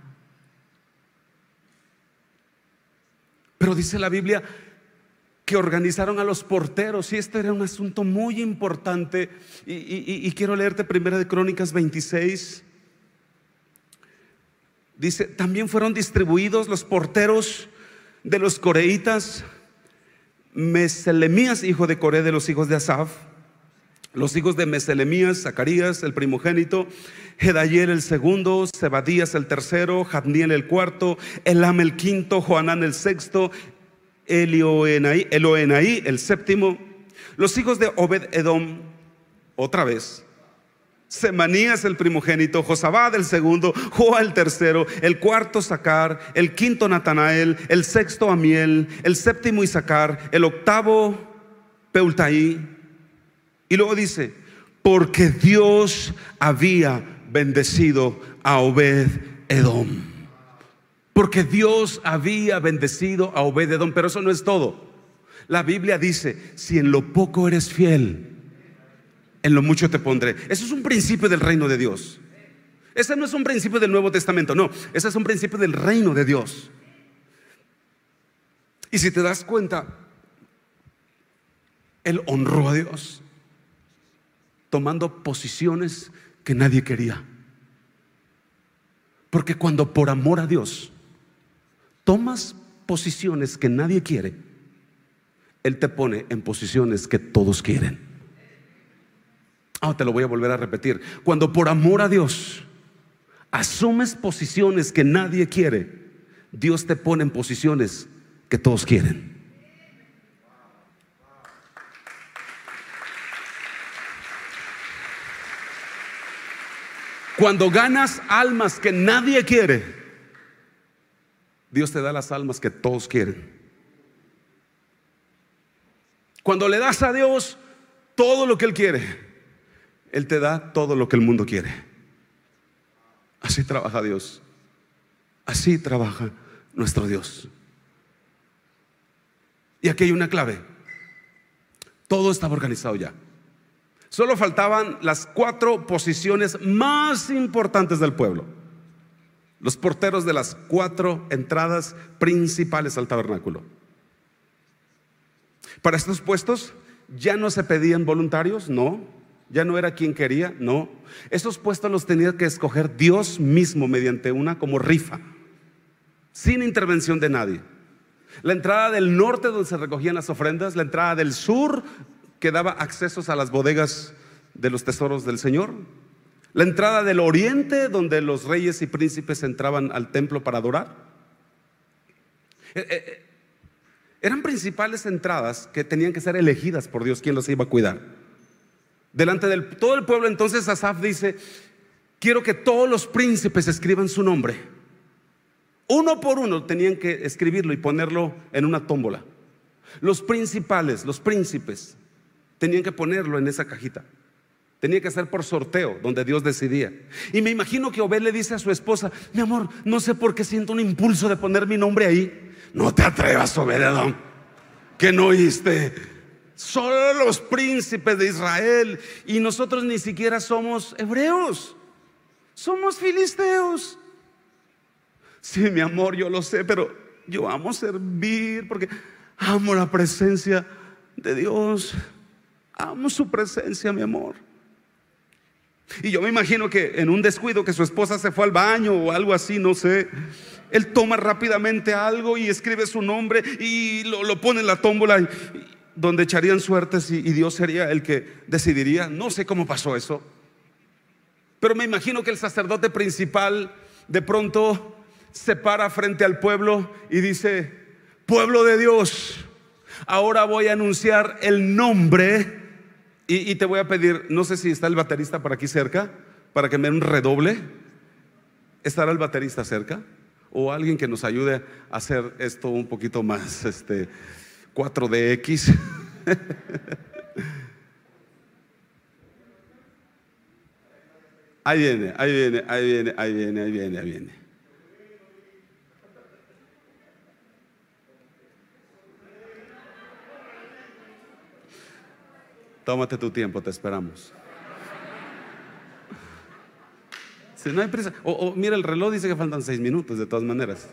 Pero dice la Biblia que organizaron a los porteros y este era un asunto muy importante. Y, quiero leerte primera de Crónicas 26, Dice, también fueron distribuidos los porteros de los coreitas, Meselemías, hijo de Coré de los hijos de Asaf, los hijos de Meselemías, Zacarías, el primogénito, Gedayel el segundo, Zebadías el tercero, Jadniel el cuarto, Elam el quinto, Joanán el sexto, Elioenaí, Eloenaí el séptimo, los hijos de Obed Edom, otra vez, Semanías el primogénito, Josabad el segundo, Joa el tercero, el cuarto Sacar, el quinto Natanael, el sexto Amiel, el séptimo Isaacar, el octavo Peultaí. Y luego dice, porque Dios había bendecido a Obed Edom. Porque Dios había bendecido a Obed Edom, pero eso no es todo. La Biblia dice, si en lo poco eres fiel, en lo mucho te pondré. Eso es un principio del reino de Dios. Ese no es un principio del Nuevo Testamento, no, ese es un principio del reino de Dios. Y si te das cuenta, Él honró a Dios tomando posiciones que nadie quería. Porque cuando por amor a Dios tomas posiciones que nadie quiere, Él te pone en posiciones que todos quieren. Ah, te lo voy a volver a repetir. Cuando por amor a Dios asumes posiciones que nadie quiere, Dios te pone en posiciones que todos quieren. Cuando ganas almas que nadie quiere, Dios te da las almas que todos quieren. Cuando le das a Dios todo lo que Él quiere, él te da todo lo que el mundo quiere. Así trabaja Dios. Así trabaja nuestro Dios. Y aquí hay una clave. Todo estaba organizado ya. Solo faltaban las cuatro posiciones más importantes del pueblo. Los porteros de las cuatro entradas principales al tabernáculo. Para estos puestos ya no se pedían voluntarios, no. Ya no era quien quería, no. Esos puestos los tenía que escoger Dios mismo mediante una como rifa, sin intervención de nadie. La entrada del norte donde se recogían las ofrendas, la entrada del sur que daba accesos a las bodegas de los tesoros del Señor, la entrada del oriente donde los reyes y príncipes entraban al templo para adorar. Eh, eh, eh, eran principales entradas que tenían que ser elegidas por Dios, quien los iba a cuidar. Delante del todo el pueblo. Entonces Asaf dice, quiero que todos los príncipes escriban su nombre. Uno por uno tenían que escribirlo y ponerlo en una tómbola. Los principales, los príncipes, tenían que ponerlo en esa cajita. Tenía que ser por sorteo, donde Dios decidía. Y me imagino que Obed le dice a su esposa, mi amor, no sé por qué siento un impulso de poner mi nombre ahí. No te atrevas, Obededón, que no oíste. Solo los príncipes de Israel y nosotros ni siquiera somos hebreos. Somos filisteos. Sí, mi amor, yo lo sé, pero yo amo servir porque amo la presencia de Dios. Amo su presencia, mi amor. Y yo me imagino que en un descuido que su esposa se fue al baño o algo así, no sé. Él toma rápidamente algo y escribe su nombre y lo, pone en la tómbola donde echarían suertes y, y Dios sería el que decidiría. No sé cómo pasó eso. Pero me imagino que el sacerdote principal de pronto se para frente al pueblo y dice, pueblo de Dios, ahora voy a anunciar el nombre y, te voy a pedir, no sé si está el baterista por aquí cerca, para que me den un redoble. ¿Estará el baterista cerca? O alguien que nos ayude a hacer esto un poquito más, este, 4DX. (laughs) ahí viene, ahí viene, ahí viene, ahí viene, ahí viene, ahí viene. Tómate tu tiempo, te esperamos. Si no hay prisa. O, mira, el reloj dice que faltan seis minutos, de todas maneras.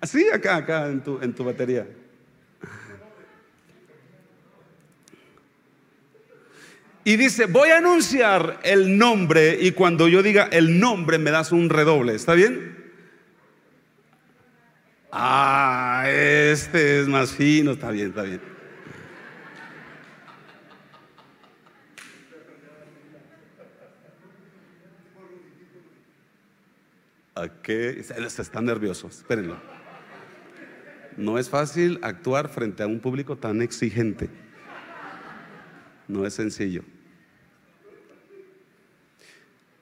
Así, acá, acá, en tu, en tu batería. Y dice, voy a anunciar el nombre y cuando yo diga el nombre me das un redoble. ¿Está bien? Ah, este es más fino, está bien, está bien. ¿A qué? Están nerviosos, espérenlo. No es fácil actuar frente a un público tan exigente. No es sencillo.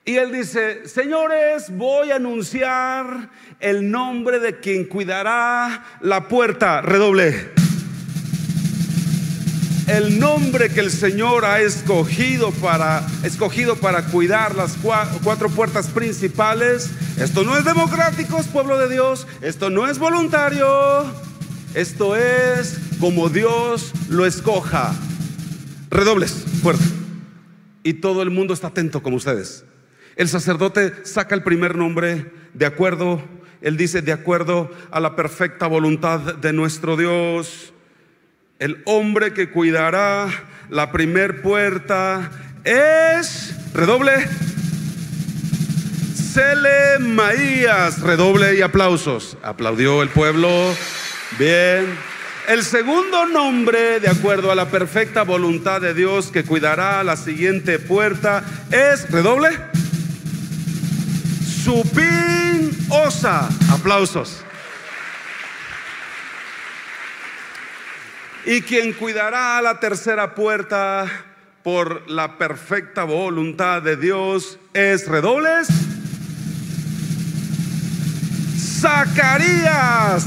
Y él dice, señores, voy a anunciar el nombre de quien cuidará la puerta. Redoble el nombre que el Señor ha escogido para, escogido para cuidar las cuatro puertas principales. Esto no es democrático, pueblo de Dios. Esto no es voluntario. Esto es como Dios lo escoja. Redobles, fuerte. Y todo el mundo está atento como ustedes. El sacerdote saca el primer nombre de acuerdo, él dice, de acuerdo a la perfecta voluntad de nuestro Dios. El hombre que cuidará la primer puerta es, redoble, Maías, redoble y aplausos. Aplaudió el pueblo. Bien. El segundo nombre, de acuerdo a la perfecta voluntad de Dios que cuidará la siguiente puerta, es, redoble, Supín Osa. Aplausos. Y quien cuidará la tercera puerta por la perfecta voluntad de Dios es redobles. Zacarías,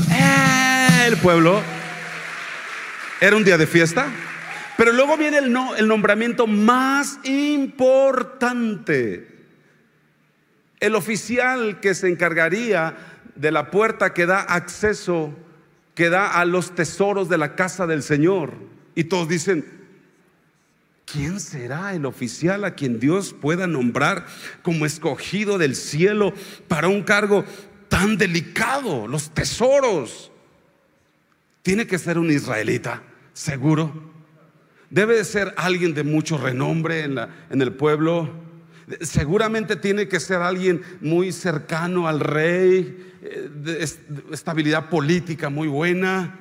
el pueblo. Era un día de fiesta, pero luego viene el, no, el nombramiento más importante. El oficial que se encargaría de la puerta que da acceso que da a los tesoros de la casa del Señor. Y todos dicen, ¿quién será el oficial a quien Dios pueda nombrar como escogido del cielo para un cargo tan delicado? Los tesoros. Tiene que ser un israelita, seguro. Debe de ser alguien de mucho renombre en, la, en el pueblo. Seguramente tiene que ser alguien muy cercano al rey, de estabilidad política muy buena.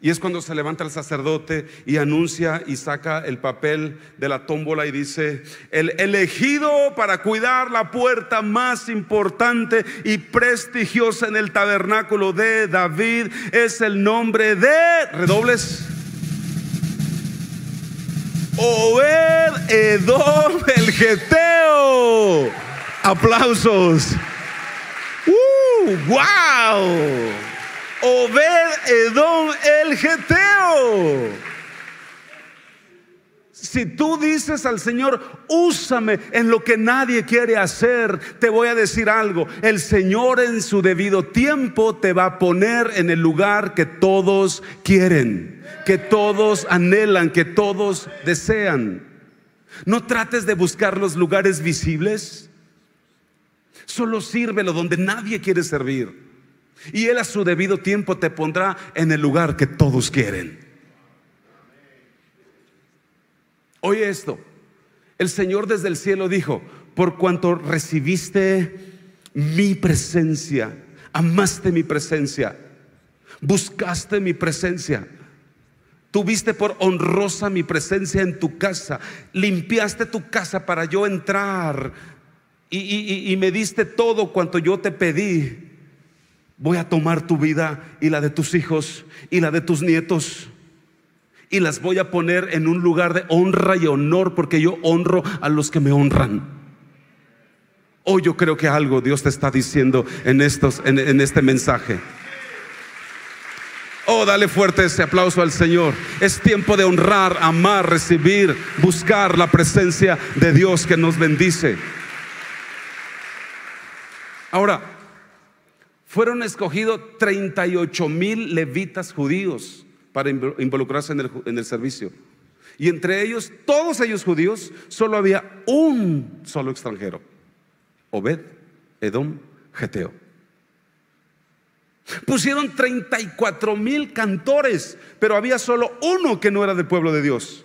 Y es cuando se levanta el sacerdote y anuncia y saca el papel de la tómbola y dice, el elegido para cuidar la puerta más importante y prestigiosa en el tabernáculo de David es el nombre de, redobles, Obed Edom el Geteo. Aplausos. ¡Uh! ¡Wow! Obed Edom el Geteo. Si tú dices al Señor, úsame en lo que nadie quiere hacer, te voy a decir algo. El Señor en su debido tiempo te va a poner en el lugar que todos quieren, que todos anhelan, que todos desean. No trates de buscar los lugares visibles. Solo sírvelo donde nadie quiere servir. Y Él a su debido tiempo te pondrá en el lugar que todos quieren. Oye esto, el Señor desde el cielo dijo, por cuanto recibiste mi presencia, amaste mi presencia, buscaste mi presencia, tuviste por honrosa mi presencia en tu casa, limpiaste tu casa para yo entrar y, me diste todo cuanto yo te pedí, voy a tomar tu vida y la de tus hijos y la de tus nietos y las voy a poner en un lugar de honra y honor porque yo honro a los que me honran. Hoy yo creo que algo Dios te está diciendo en este mensaje. Oh, dale fuerte ese aplauso al Señor. Es tiempo de honrar, amar, recibir, buscar la presencia de Dios que nos bendice. Ahora, fueron escogidos 38 mil levitas judíos para involucrarse en el, servicio. Y entre ellos, todos ellos judíos, solo había un solo extranjero, Obed, Edom, Geteo. Pusieron 34 mil cantores, pero había solo uno que no era del pueblo de Dios,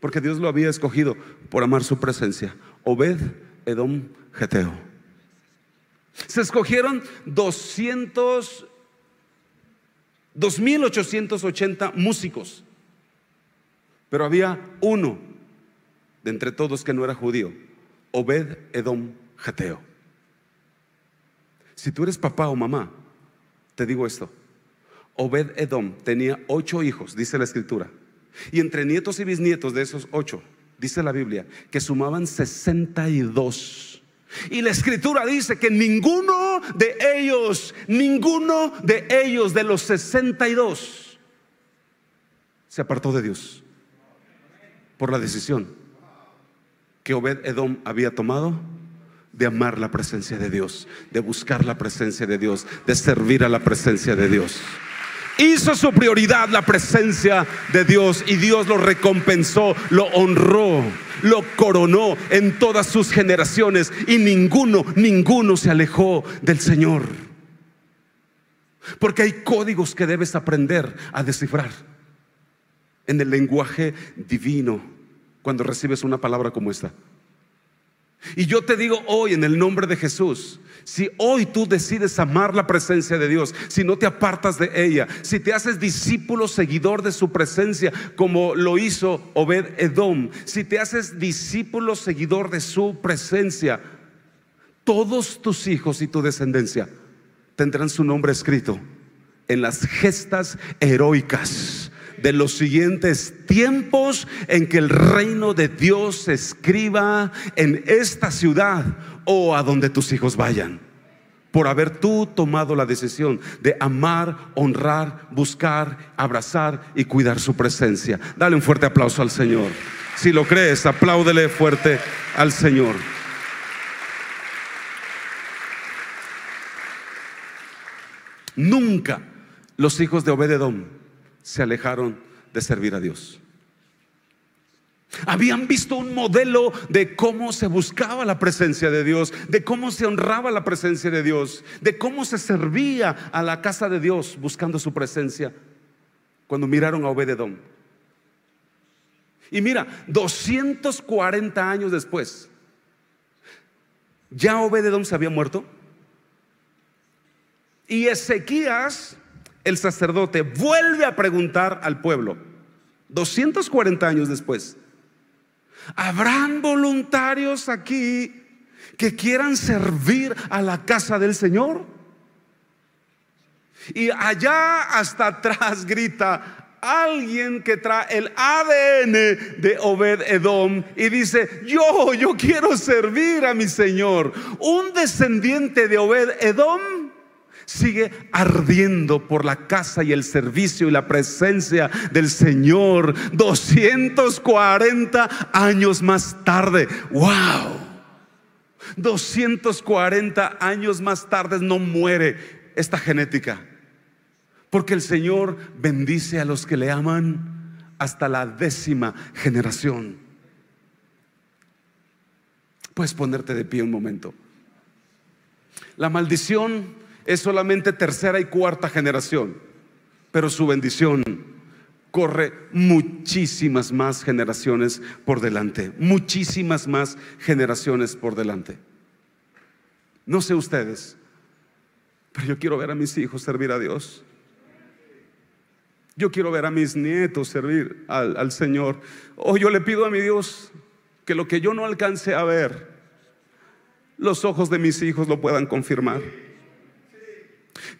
porque Dios lo había escogido por amar su presencia, Obed, Edom, Geteo. Se escogieron 200 2.880 músicos, pero había uno de entre todos que no era judío, Obed Edom Jateo. Si tú eres papá o mamá, te digo esto, Obed Edom tenía ocho hijos, dice la escritura, y entre nietos y bisnietos de esos ocho, dice la Biblia, que sumaban 62. Y la escritura dice que ninguno de ellos, ninguno de ellos de los 62 se apartó de Dios por la decisión que Obed Edom había tomado de amar la presencia de Dios, de buscar la presencia de Dios, de servir a la presencia de Dios. Hizo su prioridad la presencia de Dios y Dios lo recompensó, lo honró lo coronó en todas sus generaciones y ninguno, ninguno se alejó del Señor. Porque hay códigos que debes aprender a descifrar en el lenguaje divino cuando recibes una palabra como esta. Y yo te digo hoy en el nombre de Jesús, si hoy tú decides amar la presencia de Dios, si no te apartas de ella, si te haces discípulo seguidor de su presencia, como lo hizo Obed Edom, si te haces discípulo seguidor de su presencia, todos tus hijos y tu descendencia tendrán su nombre escrito en las gestas heroicas de los siguientes tiempos en que el reino de Dios se escriba en esta ciudad o a donde tus hijos vayan. Por haber tú tomado la decisión de amar, honrar, buscar, abrazar y cuidar su presencia. Dale un fuerte aplauso al Señor. Si lo crees, apláudele fuerte al Señor. Nunca los hijos de Obededón se alejaron de servir a Dios. Habían visto un modelo de cómo se buscaba la presencia de Dios, de cómo se honraba la presencia de Dios, de cómo se servía a la casa de Dios buscando su presencia cuando miraron a Obededón. Y mira, 240 años después, ya Obededón se había muerto. Y Ezequías, el sacerdote, vuelve a preguntar al pueblo, 240 años después, ¿Habrán voluntarios aquí que quieran servir a la casa del Señor? Y allá hasta atrás (laughs) grita, alguien que trae el ADN de Obed Edom y dice, yo, yo quiero servir a mi Señor. Un descendiente de Obed Edom sigue ardiendo por la casa y el servicio y la presencia del Señor 240 años más tarde. ¡Wow! 240 años más tarde no muere esta genética. Porque el Señor bendice a los que le aman hasta la décima generación. Puedes ponerte de pie un momento. La maldición es solamente tercera y cuarta generación, pero su bendición corre muchísimas más generaciones por delante, muchísimas más generaciones por delante. No sé ustedes, pero yo quiero ver a mis hijos servir a Dios. Yo quiero ver a mis nietos servir al, Señor. O yo le pido a mi Dios que lo que yo no alcance a ver, los ojos de mis hijos lo puedan confirmar.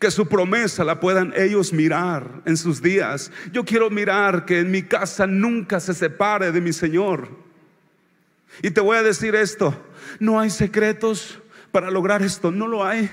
Que su promesa la puedan ellos mirar en sus días. Yo quiero mirar que en mi casa nunca se separe de mi Señor. Y te voy a decir esto, no hay secretos para lograr esto, no lo hay.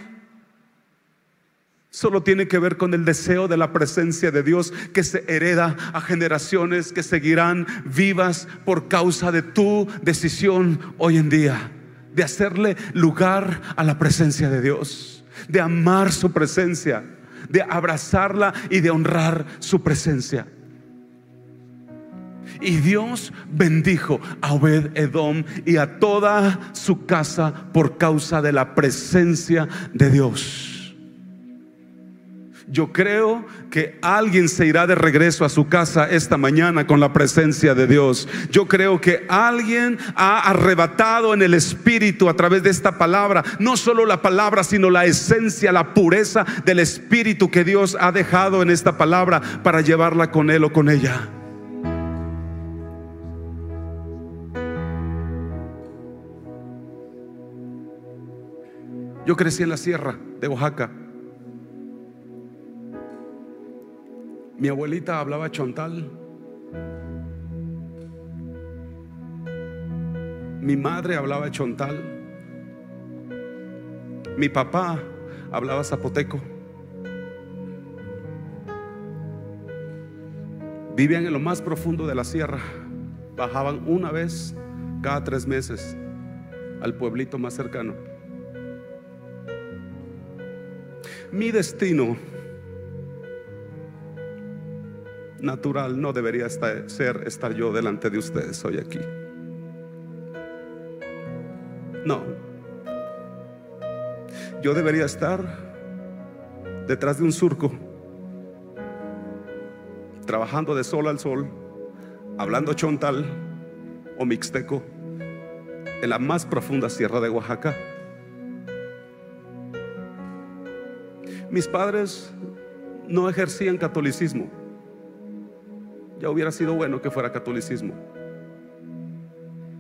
Solo tiene que ver con el deseo de la presencia de Dios que se hereda a generaciones que seguirán vivas por causa de tu decisión hoy en día, de hacerle lugar a la presencia de Dios, de amar su presencia, de abrazarla y de honrar su presencia. Y Dios bendijo a Obed Edom y a toda su casa por causa de la presencia de Dios. Yo creo que alguien se irá de regreso a su casa esta mañana con la presencia de Dios. Yo creo que alguien ha arrebatado en el Espíritu a través de esta palabra, no solo la palabra, sino la esencia, la pureza del Espíritu que Dios ha dejado en esta palabra para llevarla con él o con ella. Yo crecí en la sierra de Oaxaca. Mi abuelita hablaba chontal. Mi madre hablaba chontal. Mi papá hablaba zapoteco. Vivían en lo más profundo de la sierra. Bajaban una vez cada tres meses al pueblito más cercano. Mi destino natural no debería estar, ser estar yo delante de ustedes hoy aquí. No. Yo debería estar detrás de un surco, trabajando de sol al sol, hablando chontal o mixteco en la más profunda sierra de Oaxaca. Mis padres no ejercían catolicismo ya hubiera sido bueno que fuera catolicismo.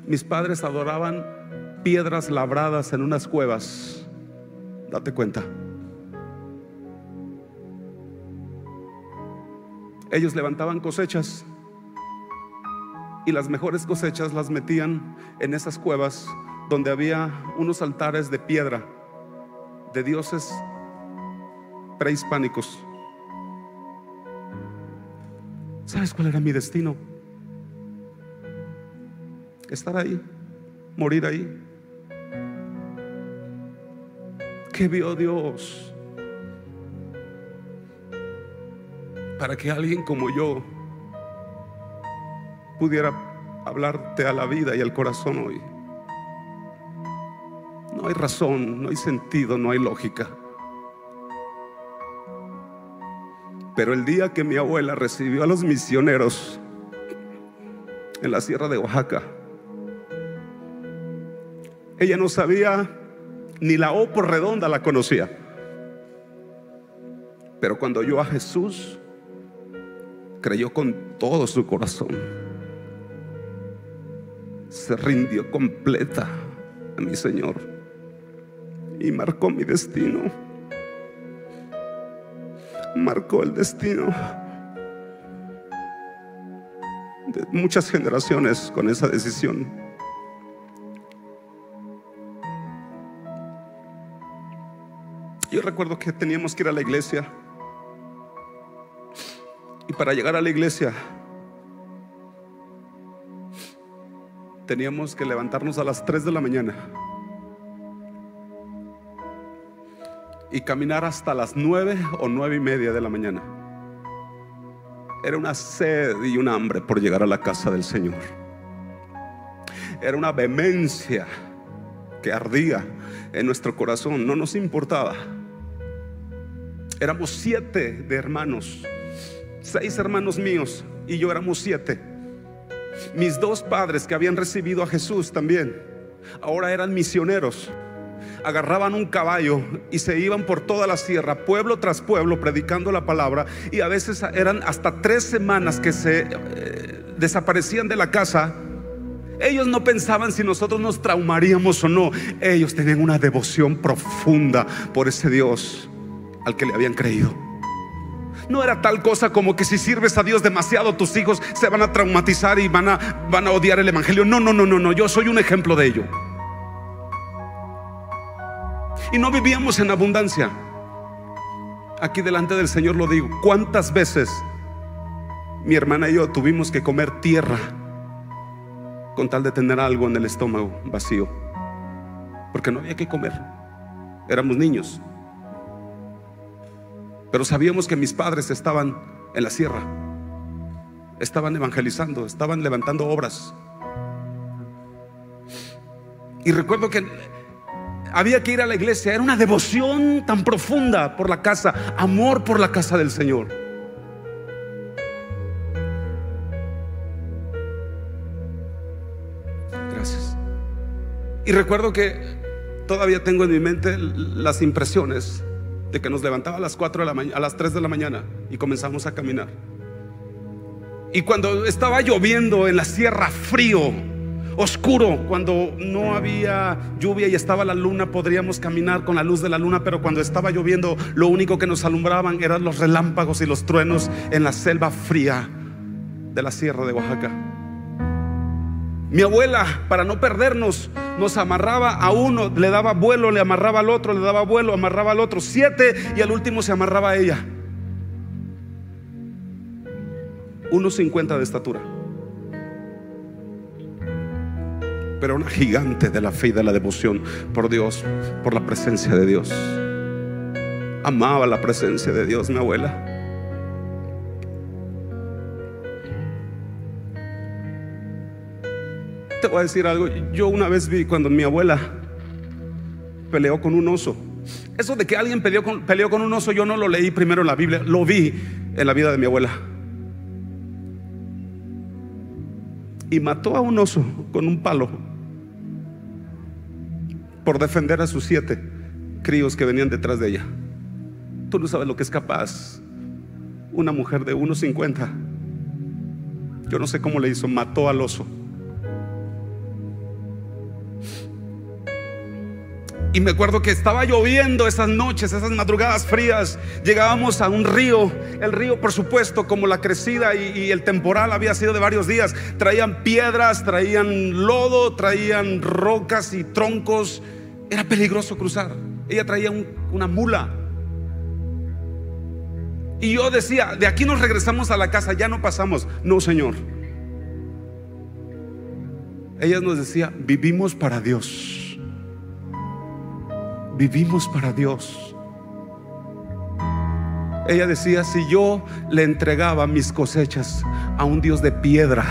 Mis padres adoraban piedras labradas en unas cuevas. Date cuenta. Ellos levantaban cosechas y las mejores cosechas las metían en esas cuevas donde había unos altares de piedra de dioses prehispánicos. ¿Sabes cuál era mi destino? Estar ahí, morir ahí. ¿Qué vio Dios? Para que alguien como yo pudiera hablarte a la vida y al corazón hoy. No hay razón, no hay sentido, no hay lógica. Pero el día que mi abuela recibió a los misioneros en la sierra de Oaxaca, ella no sabía ni la O por redonda la conocía. Pero cuando oyó a Jesús, creyó con todo su corazón. Se rindió completa a mi Señor y marcó mi destino marcó el destino. muchas generaciones con esa decisión. Yo recuerdo que teníamos que ir a la iglesia. Y para llegar a la iglesia teníamos que levantarnos a las 3 de la mañana y caminar hasta las 9 o 9 y media de la mañana. Era una sed y un hambre por llegar a la casa del Señor. Era una vehemencia que ardía en nuestro corazón, no nos importaba. Éramos siete de hermanos, seis hermanos míos y yo éramos siete. Mis dos padres que habían recibido a Jesús también, ahora eran misioneros. Agarraban un caballo y se iban por toda la sierra, pueblo tras pueblo, predicando la palabra. Y a veces eran hasta tres semanas que se eh, desaparecían de la casa. Ellos no pensaban si nosotros nos traumaríamos o no. Ellos tenían una devoción profunda por ese Dios al que le habían creído. No era tal cosa como que si sirves a Dios demasiado, tus hijos se van a traumatizar y van a, van a odiar el Evangelio. No, no, no, no, no. Yo soy un ejemplo de ello. Y no vivíamos en abundancia. Aquí delante del Señor lo digo. ¿Cuántas veces mi hermana y yo tuvimos que comer tierra con tal de tener algo en el estómago vacío? Porque no había que comer. Éramos niños. Pero sabíamos que mis padres estaban en la sierra, estaban evangelizando, estaban levantando obras. Y recuerdo que había que ir a la iglesia, era una devoción tan profunda por la casa, amor por la casa del Señor. Gracias. Y recuerdo que todavía tengo en mi mente las impresiones de que nos levantaba a las 4 de la mañana, a las 3 de la mañana y comenzamos a caminar. Y cuando estaba lloviendo en la sierra, frío, oscuro, cuando no había lluvia y estaba la luna, podríamos caminar con la luz de la luna, pero cuando estaba lloviendo, lo único que nos alumbraban eran los relámpagos y los truenos en la selva fría de la sierra de Oaxaca. Mi abuela, para no perdernos, nos amarraba a uno, le daba vuelo, le amarraba al otro, le daba vuelo, amarraba al otro, siete y al último se amarraba a ella. 1.50 de estatura. Pero una gigante de la fe y de la devoción por Dios, por la presencia de Dios. Amaba la presencia de Dios, mi abuela. Te voy a decir algo. Yo una vez vi cuando mi abuela peleó con un oso. Eso de que alguien peleó con, peleó con un oso, yo no lo leí primero en la Biblia, lo vi en la vida de mi abuela. Y mató a un oso con un palo por defender a sus siete críos que venían detrás de ella. Tú no sabes lo que es capaz una mujer de 1.50. Yo no sé cómo le hizo, mató al oso. Y me acuerdo que estaba lloviendo esas noches, esas madrugadas frías. Llegábamos a un río. El río, por supuesto, como la crecida y, el temporal había sido de varios días, traían piedras, traían lodo, traían rocas y troncos. Era peligroso cruzar. Ella traía una mula. Y yo decía, de aquí nos regresamos a la casa, ya no pasamos. No, Señor. Ella nos decía, vivimos para Dios vivimos para Dios. Ella decía, si yo le entregaba mis cosechas a un Dios de piedra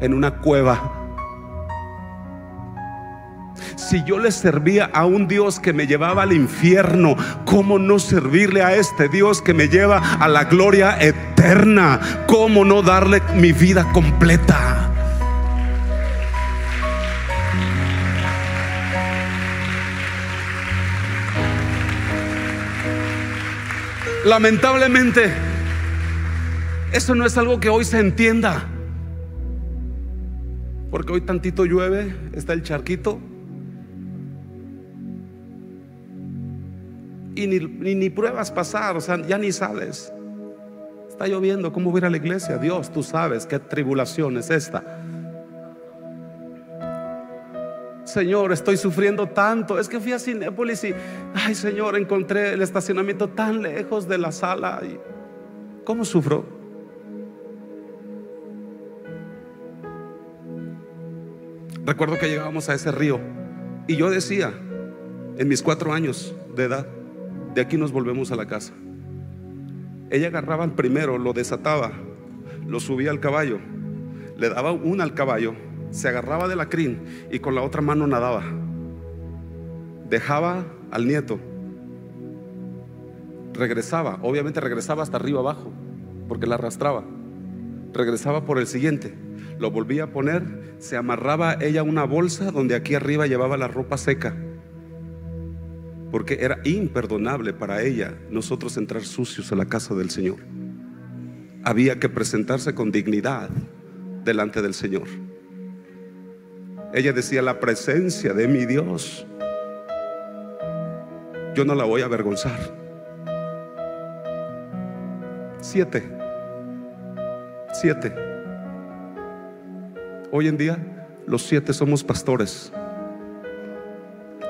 en una cueva, si yo le servía a un Dios que me llevaba al infierno, ¿cómo no servirle a este Dios que me lleva a la gloria eterna? ¿Cómo no darle mi vida completa? Lamentablemente, eso no es algo que hoy se entienda. Porque hoy tantito llueve, está el charquito. Y ni, pruebas pasar, o sea, ya ni sales. Está lloviendo, ¿cómo voy a ir a la iglesia? Dios, tú sabes qué tribulación es esta. Señor, estoy sufriendo tanto. Es que fui a Cinépolis y, ay Señor, encontré el estacionamiento tan lejos de la sala. ¿Cómo sufro? Recuerdo que llegábamos a ese río y yo decía, en mis cuatro años de edad, de aquí nos volvemos a la casa. Ella agarraba al primero, lo desataba, lo subía al caballo, le daba una al caballo, se agarraba de la crin y con la otra mano nadaba. Dejaba al nieto, regresaba, obviamente regresaba hasta arriba abajo, porque la arrastraba. Regresaba por el siguiente, lo volvía a poner, se amarraba ella una bolsa donde aquí arriba llevaba la ropa seca porque era imperdonable para ella nosotros entrar sucios a la casa del Señor. Había que presentarse con dignidad delante del Señor. Ella decía, la presencia de mi Dios, yo no la voy a avergonzar. Siete, siete. Hoy en día los siete somos pastores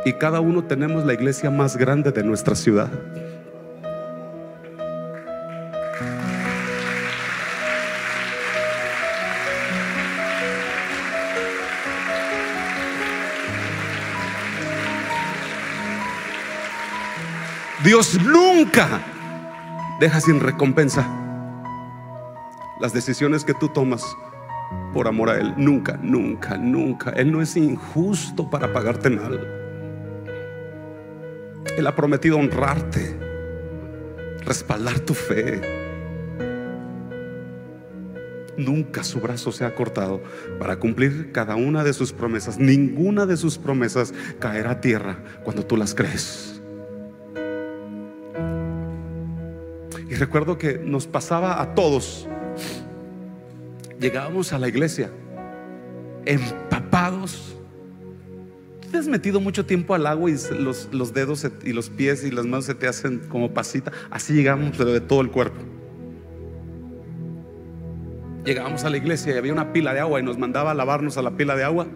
y cada uno tenemos la iglesia más grande de nuestra ciudad. Dios nunca deja sin recompensa las decisiones que tú tomas por amor a Él. Nunca, nunca, nunca. Él no es injusto para pagarte mal. Él ha prometido honrarte, respaldar tu fe. Nunca su brazo se ha cortado para cumplir cada una de sus promesas. Ninguna de sus promesas caerá a tierra cuando tú las crees. Recuerdo que nos pasaba a todos. Llegábamos a la iglesia empapados ¿Te has metido mucho tiempo al agua y los, dedos y los pies y las manos se te hacen como pasita? Así llegamos, pero de todo el cuerpo. Llegábamos a la iglesia y había una pila de agua y nos mandaba a lavarnos a la pila de agua.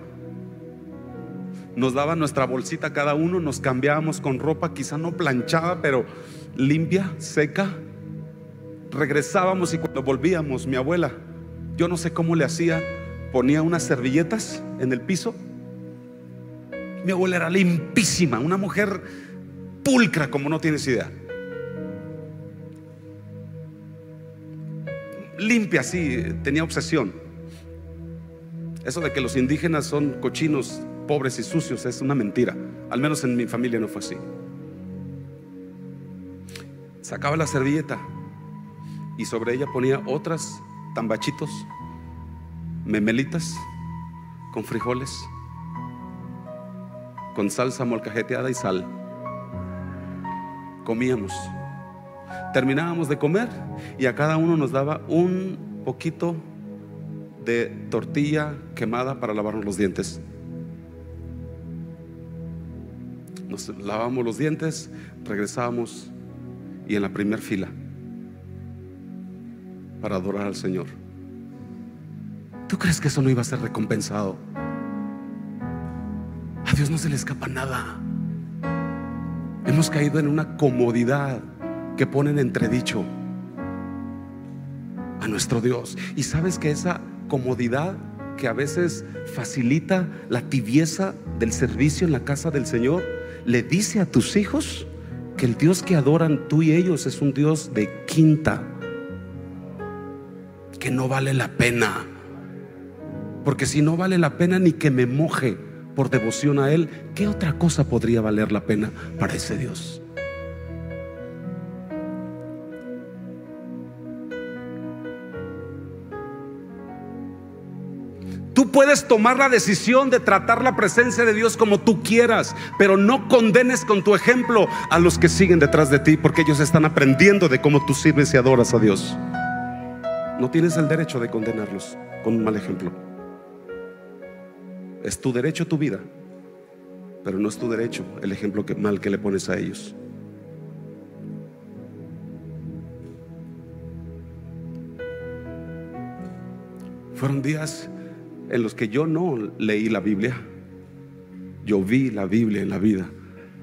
Nos daba nuestra bolsita cada uno, nos cambiábamos con ropa, quizá no planchada, pero limpia, seca. Regresábamos y cuando volvíamos, mi abuela, yo no sé cómo le hacía, ponía unas servilletas en el piso mi abuela era limpísima, una mujer pulcra como no tienes idea. Limpia, sí, tenía obsesión. Eso de que los indígenas son cochinos, pobres y sucios es una mentira. Al menos en mi familia no fue así. Sacaba la servilleta y sobre ella ponía otras tambachitos, memelitas con frijoles con salsa molcajeteada y sal. Comíamos. Terminábamos de comer y a cada uno nos daba un poquito de tortilla quemada para lavarnos los dientes. Nos lavamos los dientes, regresábamos y en la primera fila para adorar al Señor. ¿Tú crees que eso no iba a ser recompensado? A Dios no se le escapa nada. Hemos caído en una comodidad que pone en entredicho a nuestro Dios. Y sabes que esa comodidad que a veces facilita la tibieza del servicio en la casa del Señor, le dice a tus hijos que el Dios que adoran tú y ellos es un Dios de quinta, que no vale la pena. Porque si no vale la pena ni que me moje, por devoción a Él, ¿qué otra cosa podría valer la pena para ese Dios? Tú puedes tomar la decisión de tratar la presencia de Dios como tú quieras, pero no condenes con tu ejemplo a los que siguen detrás de ti, porque ellos están aprendiendo de cómo tú sirves y adoras a Dios. No tienes el derecho de condenarlos con un mal ejemplo. Es tu derecho tu vida, pero no es tu derecho el ejemplo que, mal que le pones a ellos. Fueron días en los que yo no leí la Biblia. Yo vi la Biblia en la vida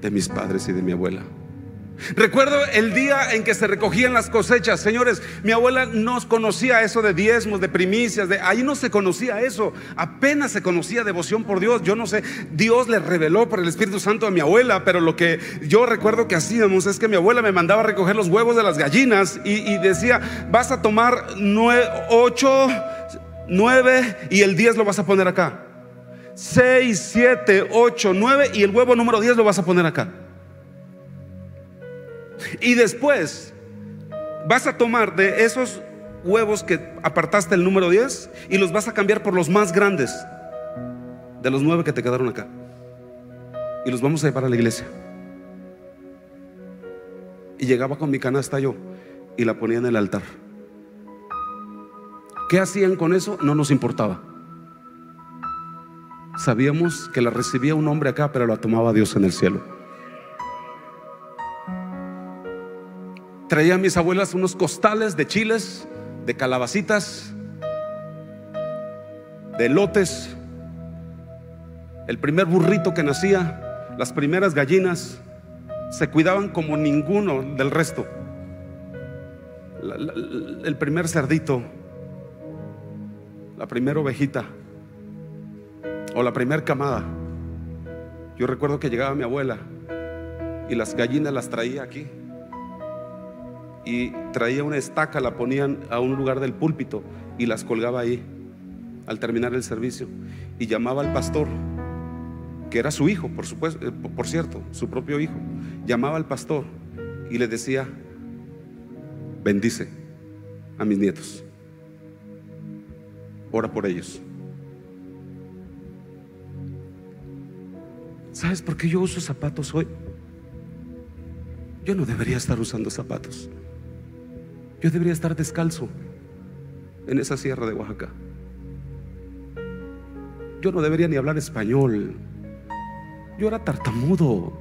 de mis padres y de mi abuela. Recuerdo el día en que se recogían las cosechas. Señores, mi abuela no conocía eso de diezmos, de primicias, de ahí no se conocía eso. Apenas se conocía devoción por Dios. Yo no sé, Dios le reveló por el Espíritu Santo a mi abuela, pero lo que yo recuerdo que hacíamos es que mi abuela me mandaba a recoger los huevos de las gallinas y, decía, vas a tomar ocho, nueve y el diez lo vas a poner acá. Seis, siete, ocho, nueve y el huevo número diez lo vas a poner acá. Y después vas a tomar de esos huevos que apartaste el número 10 y los vas a cambiar por los más grandes de los nueve que te quedaron acá. Y los vamos a llevar a la iglesia. Y llegaba con mi canasta yo y la ponía en el altar. ¿Qué hacían con eso? No nos importaba. Sabíamos que la recibía un hombre acá, pero la tomaba Dios en el cielo. Traía a mis abuelas unos costales de chiles, de calabacitas, de lotes, el primer burrito que nacía, las primeras gallinas, se cuidaban como ninguno del resto. el primer cerdito, la primera ovejita o la primera camada. Yo recuerdo que llegaba mi abuela y las gallinas las traía aquí y traía una estaca, la ponían a un lugar del púlpito y las colgaba ahí al terminar el servicio y llamaba al pastor, que era su hijo, por supuesto, eh, por cierto, su propio hijo, llamaba al pastor y le decía, bendice a mis nietos, ora por ellos. ¿Sabes por qué yo uso zapatos hoy? Yo no debería estar usando zapatos. Yo debería estar descalzo en esa sierra de Oaxaca. Yo no debería ni hablar español. Yo era tartamudo.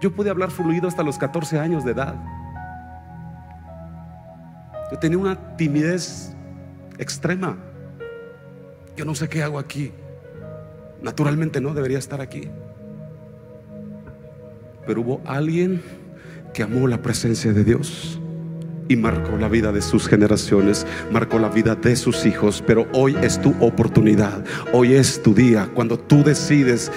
Yo pude hablar fluido hasta los 14 años de edad. Yo tenía una timidez extrema. Yo no sé qué hago aquí. Naturalmente no debería estar aquí. Pero hubo alguien que amó la presencia de Dios y marcó la vida de sus generaciones, marcó la vida de sus hijos, pero hoy es tu oportunidad, hoy es tu día, cuando tú decides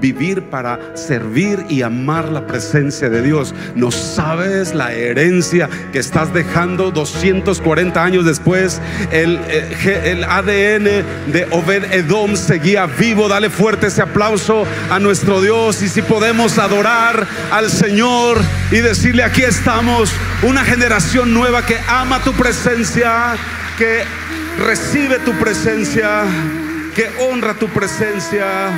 vivir para servir y amar la presencia de Dios. No sabes la herencia que estás dejando 240 años después. El, eh, el ADN de Obed Edom seguía vivo. Dale fuerte ese aplauso a nuestro Dios y si podemos adorar al Señor y decirle aquí estamos, una generación generación nueva que ama tu presencia, que recibe tu presencia, que honra tu presencia.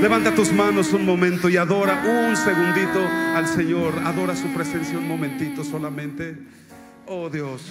Levanta tus manos un momento y adora un segundito al Señor. Adora su presencia un momentito solamente. Oh Dios.